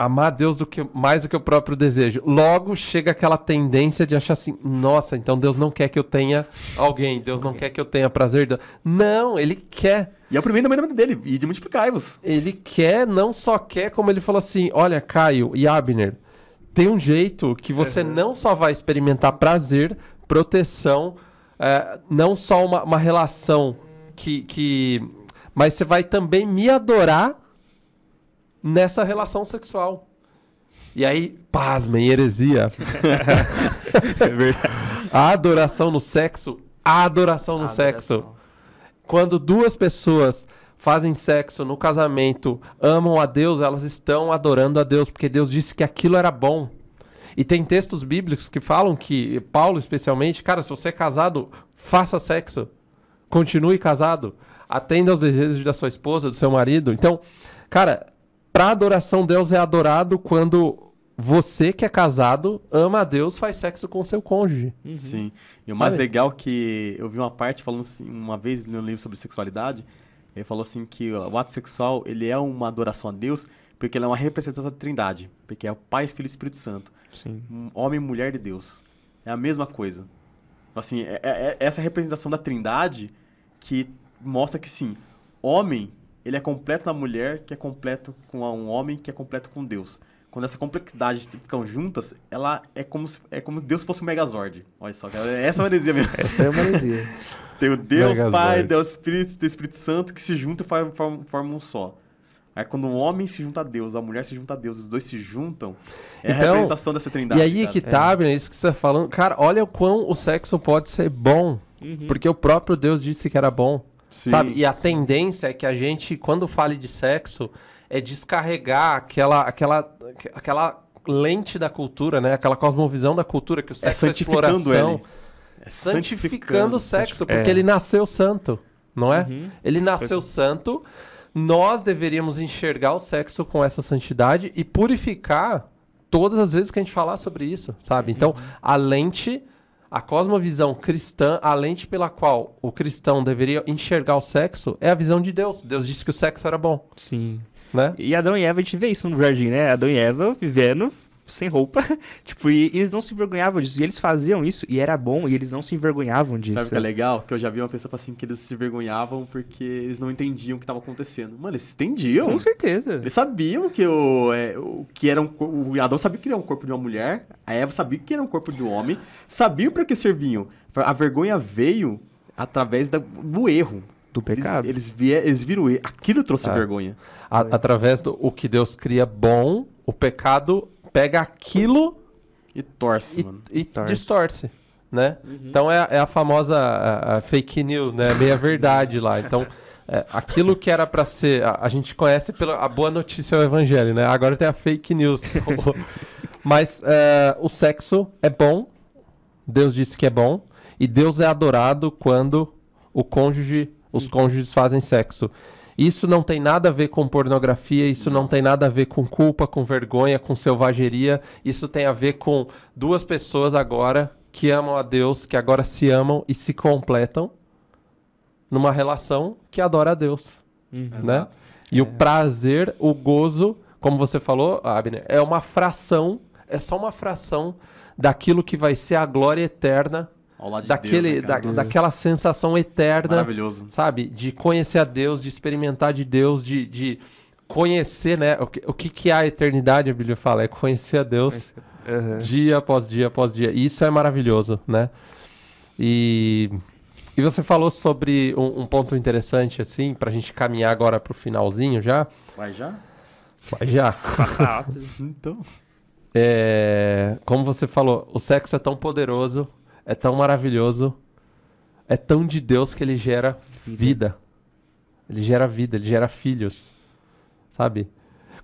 Amar Deus do que, mais do que o próprio desejo. Logo chega aquela tendência de achar assim: nossa, então Deus não quer que eu tenha alguém, Deus não quer que eu tenha prazer. Não, ele quer. E é o primeiro mandamento dele, e de multiplicai-vos. Ele quer, não só quer, como ele falou assim: olha, Caio e Abner, tem um jeito que você não só vai experimentar prazer, proteção, é, não só uma, uma relação que, que. Mas você vai também me adorar nessa relação sexual. E aí, pasmem, heresia. É verdade. A adoração no sexo, a adoração no sexo. Quando duas pessoas fazem sexo no casamento, amam a Deus, elas estão adorando a Deus, porque Deus disse que aquilo era bom. E tem textos bíblicos que falam que, Paulo especialmente, cara, se você é casado, faça sexo. Continue casado. Atenda aos desejos da sua esposa, do seu marido. Então, cara, pra adoração, Deus é adorado quando você que é casado ama a Deus, faz sexo com o seu cônjuge. Uhum. Sim. E o Sabe? mais legal que eu vi uma parte falando assim, uma vez no livro sobre sexualidade, ele falou assim que o ato sexual, ele é uma adoração a Deus, porque ele é uma representação da Trindade, porque é o Pai, Filho e Espírito Santo, Sim. um homem e mulher de Deus. É a mesma coisa. Assim, é, é- é essa representação da Trindade que mostra que sim, homem, ele é completo na mulher, que é completo com um homem, que é completo com Deus. Quando essa complexidade ficam juntas, ela é como se, é como se Deus fosse um Megazord. Olha só, essa é uma heresia mesmo. Essa é uma heresia. Tem o Deus Megazord. Pai, Deus Espírito, Deus Espírito Santo que se juntam e formam, formam, um só. Aí quando o homem se junta a Deus, a mulher se junta a Deus, os dois se juntam, é a Então, representação dessa trindade. E aí cara. que tá, Abner, isso que você tá falando. Cara, olha o quão o sexo pode ser bom. Uhum. Porque o próprio Deus disse que era bom. Sim, sabe? E a sim. tendência é que a gente, quando fale de sexo, é descarregar aquela, aquela, aquela lente da cultura, né? Aquela cosmovisão da cultura que o É sexo é, santificando exploração. ele. É Santificando o sexo, porque É. ele nasceu santo, não é? Uhum. Ele nasceu santo. Nós deveríamos enxergar o sexo com essa santidade e purificar todas as vezes que a gente falar sobre isso, sabe? Então, a lente, a cosmovisão cristã, a lente pela qual o cristão deveria enxergar o sexo é a visão de Deus. Deus disse que o sexo era bom, Sim. né? E Adão e Eva, a gente vê isso no jardim, né? Adão e Eva vivendo sem roupa. tipo, e, e eles não se envergonhavam disso. E eles faziam isso e era bom e eles não se envergonhavam disso. Sabe o que é legal? Que eu já vi uma pessoa falar assim que eles se vergonhavam porque eles não entendiam o que estava acontecendo. Mano, eles entendiam. Com certeza. Eles sabiam que o, é, o que era um, o Adão sabia que era um corpo de uma mulher, a Eva sabia que era um corpo de um homem, sabiam para que serviam. A vergonha veio através da- do erro. Do Eles, pecado. eles, vie- eles viram o erro. Aquilo trouxe Ah. vergonha. A- através do o que Deus cria bom, o pecado pega aquilo E torce, e, mano. e Torce. distorce, né? Então é, é a famosa a- a fake news, né? Meia verdade lá. Então É, aquilo que era pra ser. A, a gente conhece pela a boa notícia do evangelho, né? Agora tem a fake news. Mas é, o sexo é bom. Deus disse que é bom. E Deus é adorado quando o cônjuge, os cônjuges fazem sexo. Isso não tem nada a ver com pornografia, isso não tem nada a ver com culpa, com vergonha, com selvageria. Isso tem a ver com duas pessoas agora que amam a Deus, que agora se amam e se completam numa relação que adora a Deus, Uhum. né? Exato. E o prazer, o gozo, como você falou, Abner, é uma fração, é só uma fração daquilo que vai ser a glória eterna, de daquele, Deus, né, da- Nossa, daquela sensação eterna Maravilhoso. sabe? De conhecer a Deus, de experimentar de Deus, de, de conhecer, né? O que, o que, que é a eternidade, a Bíblia fala? É conhecer a Deus Uhum. dia após dia após dia. E Isso é maravilhoso, né? E, e você falou sobre um, um ponto interessante, assim, pra gente caminhar agora pro finalzinho já. Vai já? Mas já. Então. É, como você falou, o sexo é tão poderoso, é tão maravilhoso, é tão de Deus que ele gera vida. Ele gera vida, ele gera filhos. Sabe?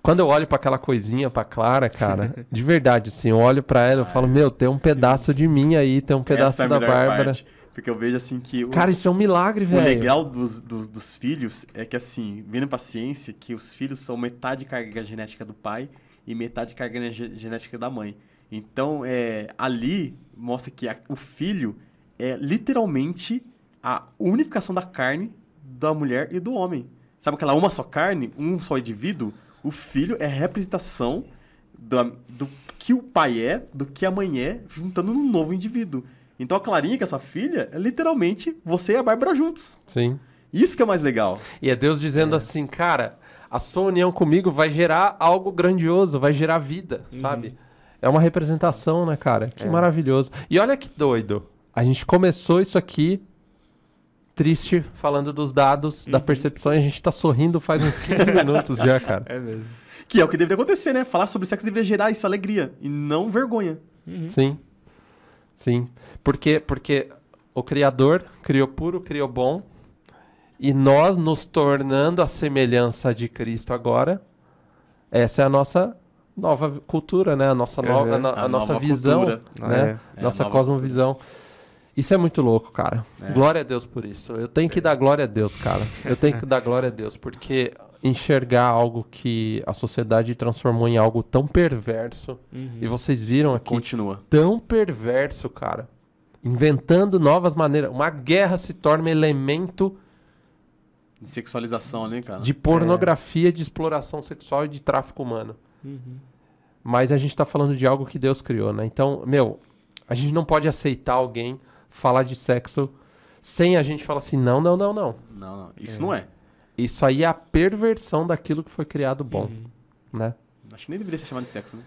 Quando eu olho pra aquela coisinha, pra Clara, cara, de verdade, assim, eu olho pra ela e falo, meu, tem um pedaço de mim aí, tem um pedaço Essa é da Bárbara. parte, porque eu vejo assim que o, Cara, isso é um milagre, o velho. legal dos, dos, dos filhos é que assim, vendo pra ciência, que os filhos são metade carga genética do pai e metade carga ge- genética da mãe. Então, é, ali mostra que a- o filho é literalmente a unificação da carne da mulher e do homem. Sabe aquela uma só carne, um só indivíduo? O filho é a representação da- do que o pai é, do que a mãe é, juntando num novo indivíduo. Então a Clarinha, que é sua filha, é literalmente você e a Bárbara juntos. Sim. Isso que é mais legal. E é Deus dizendo assim, cara, a sua união comigo vai gerar algo grandioso, vai gerar vida, sabe? É uma representação, né, cara? Que É. maravilhoso. E olha que doido. A gente começou isso aqui triste, falando dos dados, da percepção, e a gente tá sorrindo faz uns 15 minutos já, cara. É mesmo. Que é o que deveria acontecer, né? Falar sobre sexo deveria gerar isso, alegria, e não vergonha. Sim. Sim. Porque, porque o Criador criou puro, criou bom, e nós nos tornando a semelhança de Cristo agora, essa é a nossa nova cultura, né? A nossa, Uhum. nova, a, no- A a nossa nova visão, cultura. né? É, nossa a nova cosmovisão. Isso é muito louco, cara. É. Glória a Deus por isso. Eu tenho que dar glória a Deus, cara. Eu tenho que dar glória a Deus, porque enxergar algo que a sociedade transformou em algo tão perverso, Uhum. e vocês viram aqui, Continua. tão perverso, cara. Inventando novas maneiras. Uma guerra se torna elemento De sexualização, né, cara? de pornografia, de exploração sexual e de tráfico humano. Uhum. Mas a gente tá falando de algo que Deus criou, né? Então, meu, a gente não pode aceitar alguém falar de sexo sem a gente falar assim, não, não, não, não. Não, não. Isso não é. Isso aí é a perversão daquilo que foi criado bom, Uhum. né? Acho que nem deveria ser chamado de sexo, né?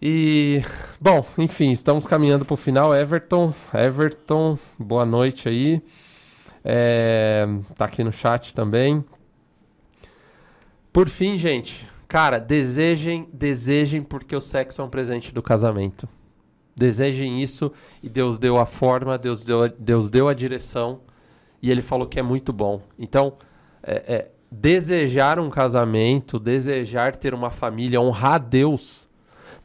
E, bom, enfim, estamos caminhando para o final. Everton, Everton, boa noite aí. É, tá aqui no chat também. Por fim, gente, cara, desejem, desejem, porque o sexo é um presente do casamento. Desejem isso e Deus deu a forma, Deus deu a, Deus deu a direção e Ele falou que é muito bom. Então, é, é, desejar um casamento, desejar ter uma família, honrar Deus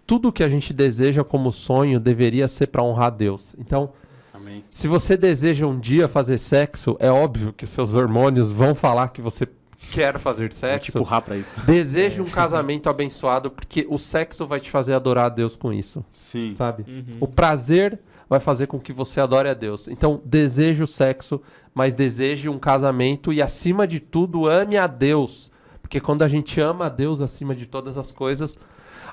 tudo que a gente deseja como sonho deveria ser para honrar Deus. Então, Amém. se você deseja um dia fazer sexo, é óbvio que seus hormônios vão falar que você quer fazer Vou te sexo. empurrar pra isso. Deseje um casamento abençoado, porque o sexo vai te fazer adorar a Deus com isso, Sim. sabe? Uhum. O prazer vai fazer com que você adore a Deus. Então, deseje o sexo, mas deseje um casamento e, acima de tudo, ame a Deus. Porque quando a gente ama a Deus acima de todas as coisas,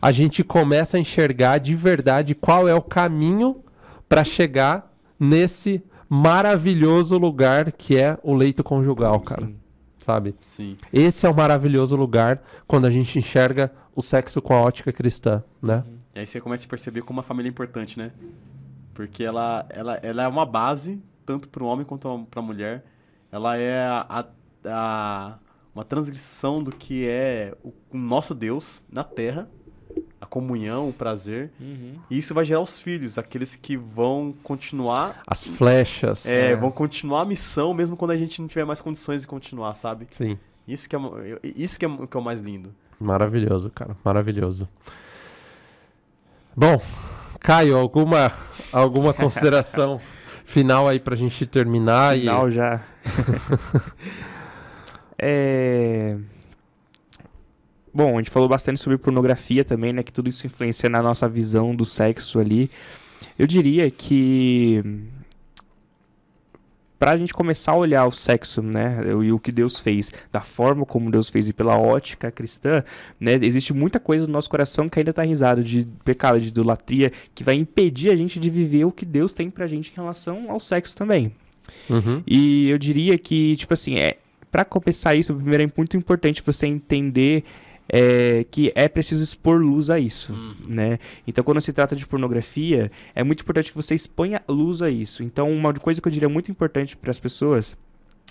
a gente começa a enxergar de verdade qual é o caminho para chegar nesse maravilhoso lugar que é o leito conjugal, cara. Sim. Sabe? Sim. Esse é o maravilhoso lugar quando a gente enxerga o sexo com a ótica cristã, né? E aí você começa a perceber como a família é importante, né? Porque ela, ela, ela é uma base, tanto para o homem quanto para a mulher. Ela é a, a- uma transgressão do que é o, o nosso Deus na Terra a comunhão, o prazer. Uhum. E isso vai gerar os filhos, aqueles que vão continuar, As flechas. é, vão continuar a missão mesmo quando a gente não tiver mais condições de continuar, sabe? Sim. Isso que é, isso que é, o que é o mais lindo. Maravilhoso, cara. Maravilhoso. Bom, Caio, alguma, alguma consideração final aí pra gente terminar? Final E... já. é... Bom, a gente falou bastante sobre pornografia também, né? Que tudo isso influencia na nossa visão do sexo ali. Eu diria que pra gente começar a olhar o sexo, né, e o que Deus fez, da forma como Deus fez e pela ótica cristã, né, existe muita coisa no nosso coração que ainda tá risado de pecado, de idolatria, que vai impedir a gente de viver o que Deus tem pra gente em relação ao sexo também. Uhum. E eu diria que, tipo assim, é, para compensar isso, primeiro é muito importante você entender é, que é preciso expor luz a isso, né? Então, quando se trata de pornografia, é muito importante que você exponha luz a isso. Então, uma coisa que eu diria muito importante para as pessoas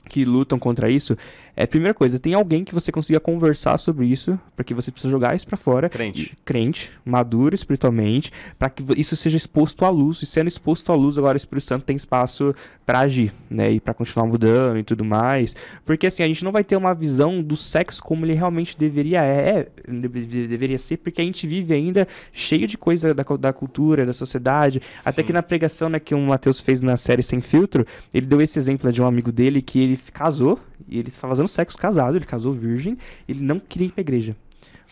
que lutam contra isso é, primeira coisa, tem alguém que você consiga conversar sobre isso, porque você precisa jogar isso pra fora. Crente. E- crente, maduro espiritualmente, para que isso seja exposto à luz. E sendo exposto à luz, agora o Espírito Santo tem espaço para agir, né? E para continuar mudando e tudo mais. Porque assim, a gente não vai ter uma visão do sexo como ele realmente deveria é, deve- deveria ser, porque a gente vive ainda cheio de coisa da, da cultura, da sociedade. Até Sim. que na pregação, né, que o Matheus fez na série Sem Filtro, ele deu esse exemplo né, de um amigo dele que ele casou, e ele estava fazendo sexo casado, ele casou virgem, ele não queria ir pra igreja.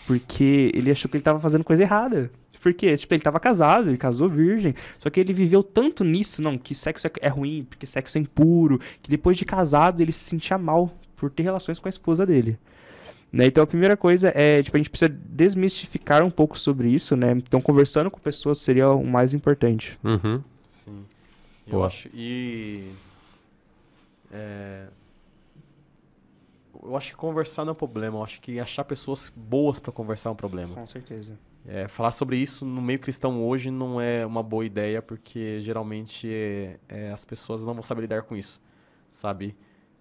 Porque ele achou que ele tava fazendo coisa errada. Por quê? Tipo, ele tava casado, ele casou virgem. Só que ele viveu tanto nisso, não, que sexo é- é ruim, porque sexo é impuro, que depois de casado ele se sentia mal por ter relações com a esposa dele. Né? Então a primeira coisa é, tipo, a gente precisa desmistificar um pouco sobre isso, né? Então conversando com pessoas seria o mais importante. Uhum. Sim. Eu Boa. acho. E. é, eu acho que conversar não é um problema. Eu acho que achar pessoas boas pra conversar é um problema. Com certeza. É, falar sobre isso no meio cristão hoje não é uma boa ideia, porque geralmente é, é, as pessoas não vão saber lidar com isso, sabe?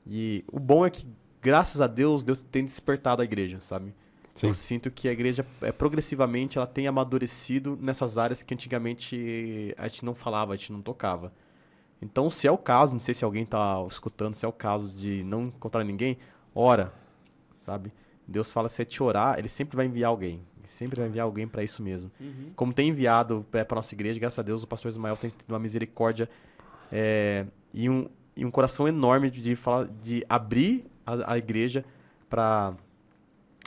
E o bom é que, graças a Deus, Deus tem despertado a igreja, sabe? Sim. Eu sinto que a igreja, é, progressivamente, ela tem amadurecido nessas áreas que antigamente a gente não falava, a gente não tocava. Então, se é o caso, não sei se alguém está escutando, se é o caso de não encontrar ninguém, ora, sabe? Deus fala, se é te orar, ele sempre vai enviar alguém. Ele sempre vai enviar alguém para isso mesmo. Como tem enviado para nossa igreja, graças a Deus, o pastor Ismael tem tido uma misericórdia é, e, um, e um coração enorme de, falar, de abrir a, a igreja para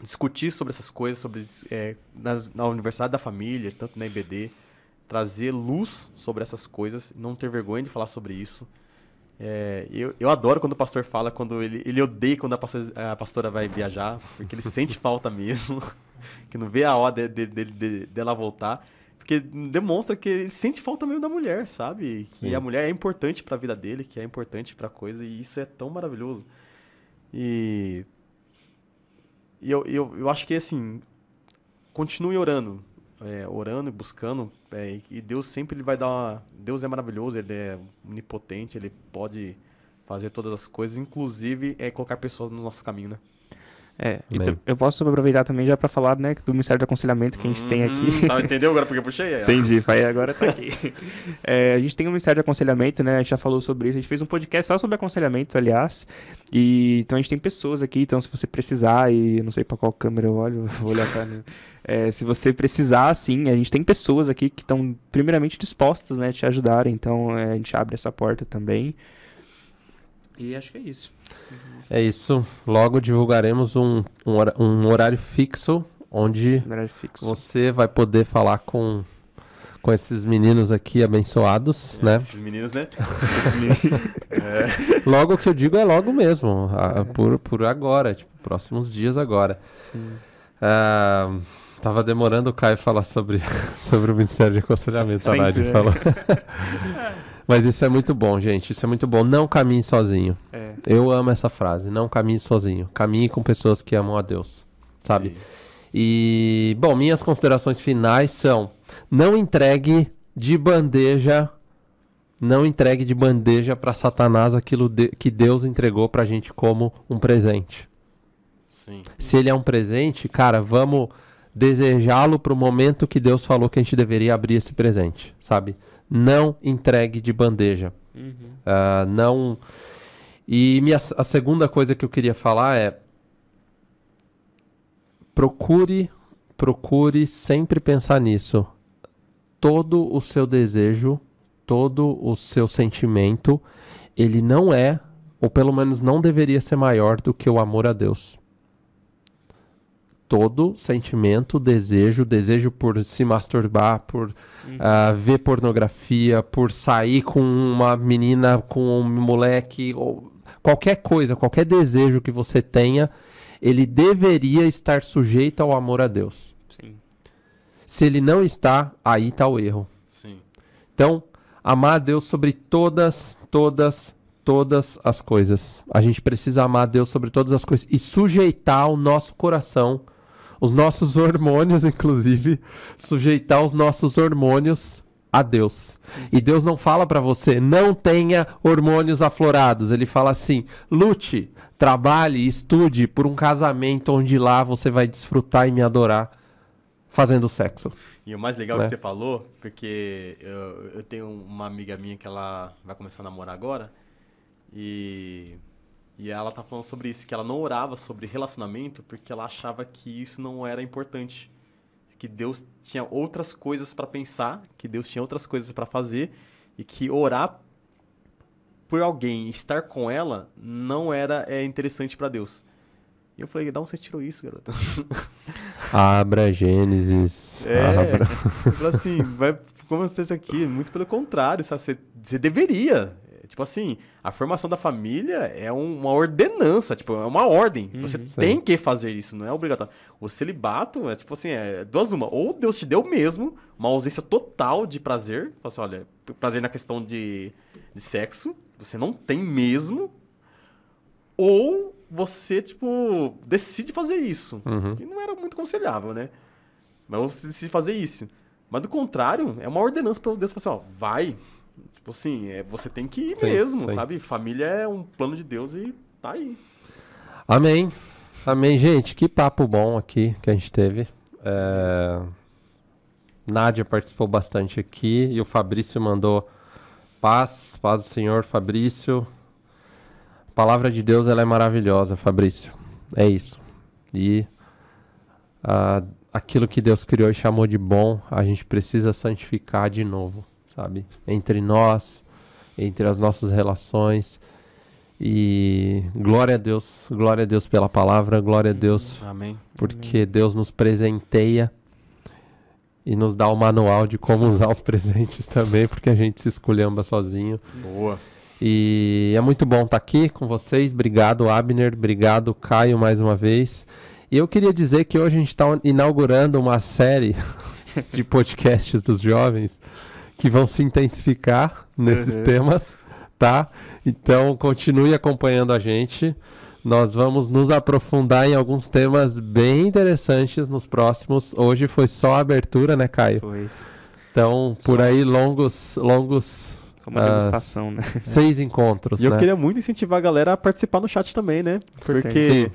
discutir sobre essas coisas, sobre é, na, na Universidade da Família, tanto na IBD, trazer luz sobre essas coisas, não ter vergonha de falar sobre isso. É, eu, eu adoro quando o pastor fala, quando ele, ele odeia quando a pastora, a pastora vai viajar, porque ele sente falta mesmo, que não vê a hora de- de- de- dela voltar, porque demonstra que ele sente falta mesmo da mulher, sabe? Que Sim. a mulher é importante para a vida dele, que é importante para coisa, e isso é tão maravilhoso. E, e eu, eu, eu acho que assim, continue orando, é, orando e buscando, é, e- Deus sempre ele vai dar uma, Deus é maravilhoso, ele é onipotente, ele pode fazer todas as coisas, inclusive é, colocar pessoas no nosso caminho, né? É, então, eu posso aproveitar também já pra falar, né, do Ministério do Aconselhamento que a gente tem aqui. Tá, entendeu agora porque eu puxei? É. Entendi, vai, agora tá aqui. É, a gente tem um Ministério de Aconselhamento, né? A gente já falou sobre isso. A gente fez um podcast só sobre aconselhamento, aliás. E então a gente tem pessoas aqui, então se você precisar, e eu não sei pra qual câmera eu olho, vou olhar pra mim. É, se você precisar, sim, a gente tem pessoas aqui que estão primeiramente dispostas, né, a te ajudarem. Então é, a gente abre essa porta também. E acho que é isso. É isso. Logo divulgaremos um, um, hora- um horário fixo onde Horário fixo. você vai poder falar com, com esses meninos aqui abençoados, né? Esses meninos, né? Logo que eu digo é logo mesmo, a- por, por agora, tipo, próximos dias agora. Sim. Ah, tava demorando o Caio falar sobre, sobre o Ministério de Aconselhamento, a Nádia né? falou. Mas isso é muito bom, gente, isso é muito bom. Não caminhe sozinho. É. Eu amo essa frase, não caminhe sozinho. Caminhe com pessoas que amam a Deus, sabe? Sim. E, bom, minhas considerações finais são: não entregue de bandeja, não entregue de bandeja para Satanás aquilo de- que Deus entregou pra gente como um presente. Sim. Se ele é um presente, cara, vamos desejá-lo para o momento que Deus falou que a gente deveria abrir esse presente, sabe? Não entregue de bandeja. Uhum. Ah, não. E minha, a segunda coisa que eu queria falar é procure, procure sempre pensar nisso. Todo o seu desejo, todo o seu sentimento, ele não é, ou pelo menos não deveria ser maior do que o amor a Deus. Todo sentimento, desejo, desejo por se masturbar, por ah, ver pornografia, por sair com uma menina, com um moleque, ou qualquer coisa, qualquer desejo que você tenha, ele deveria estar sujeito ao amor a Deus. Sim. Se ele não está, aí está o erro. Sim. Então, amar a Deus sobre todas, todas, todas as coisas. A gente precisa amar a Deus sobre todas as coisas e sujeitar o nosso coração, os nossos hormônios, inclusive, sujeitar os nossos hormônios a Deus. E Deus não fala pra você, não tenha hormônios aflorados. Ele fala assim: lute, trabalhe, estude por um casamento onde lá você vai desfrutar e me adorar fazendo sexo. E o mais legal Né? que você falou, porque eu, eu tenho uma amiga minha que ela vai começar a namorar agora, e, e ela tá falando sobre isso, que ela não orava sobre relacionamento porque ela achava que isso não era importante. Que Deus tinha outras coisas pra pensar, que Deus tinha outras coisas pra fazer, e que orar por alguém, estar com ela, não era é, interessante pra Deus. E eu falei, da onde você tirou isso, garota? Abra Gênesis. É. Abra. Assim, vai como você isso aqui, muito pelo contrário, sabe? Você, você deveria. Tipo assim, a formação da família é um- uma ordenança, tipo, é uma ordem. Você tem que fazer isso, não é obrigatório. O celibato é tipo assim, é duas uma. Ou Deus te deu mesmo uma ausência total de prazer. Assim, olha, prazer na questão de, de sexo, você não tem mesmo. Ou você, tipo, decide fazer isso. Uhum. Que não era muito aconselhável, né? Mas você decide fazer isso. Mas do contrário, é uma ordenança para Deus falar assim, ó, vai. Tipo assim, é, você tem que ir Sim, mesmo, sim. sabe? Família é um plano de Deus e tá aí. Amém. Amém, gente. Que papo bom aqui que a gente teve. É... Nádia participou bastante aqui e o Fabrício mandou paz, paz do Senhor, Fabrício. A palavra de Deus ela é maravilhosa, Fabrício. É isso. E ah, aquilo que Deus criou e chamou de bom, a gente precisa santificar de novo, sabe? Entre nós, entre as nossas relações. E glória a Deus, glória a Deus pela palavra, glória a Deus Amém. porque Deus nos presenteia e nos dá o manual de como usar os presentes também, porque a gente se esculhamba sozinho. Boa. E é muito bom estar aqui com vocês. Obrigado, Abner. Obrigado, Caio, mais uma vez. E eu queria dizer que hoje a gente está inaugurando uma série de podcasts dos jovens que vão se intensificar nesses Uhum. temas, tá? Então continue acompanhando a gente. Nós vamos nos aprofundar em alguns temas bem interessantes nos próximos. Hoje foi só a abertura, né, Caio? Foi Então, por aí, longos, longos uma Ah, degustação, né? seis encontros, E eu né? queria muito incentivar a galera a participar no chat também, né? Porque Sim.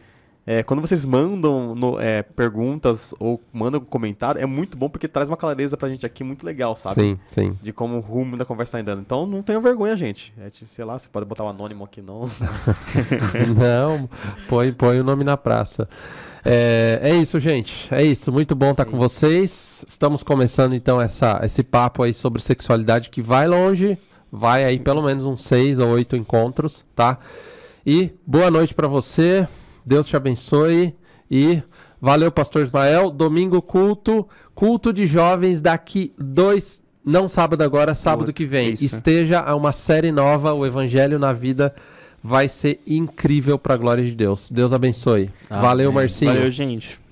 É, quando vocês mandam no- é, perguntas ou mandam comentário, é muito bom porque traz uma clareza pra gente aqui muito legal, sabe? Sim, sim. De como o rumo da conversa tá andando. Então não tenham vergonha, gente. É, tipo, sei lá, você pode botar o anônimo aqui, não. Não, põe, põe o nome na praça. É, é isso, gente. É isso. Muito bom estar com vocês. Estamos começando então essa, esse papo aí sobre sexualidade que vai longe. Vai aí pelo menos uns seis ou oito encontros, tá? E boa noite pra você. Deus te abençoe. E valeu, Pastor Ismael. Domingo culto. Culto de jovens daqui dois. Não sábado agora, sábado que vem. Isso. Esteja a uma série nova, o Evangelho na Vida. Vai ser incrível pra glória de Deus. Deus abençoe. Amém. Valeu, Marcinho. Valeu, gente.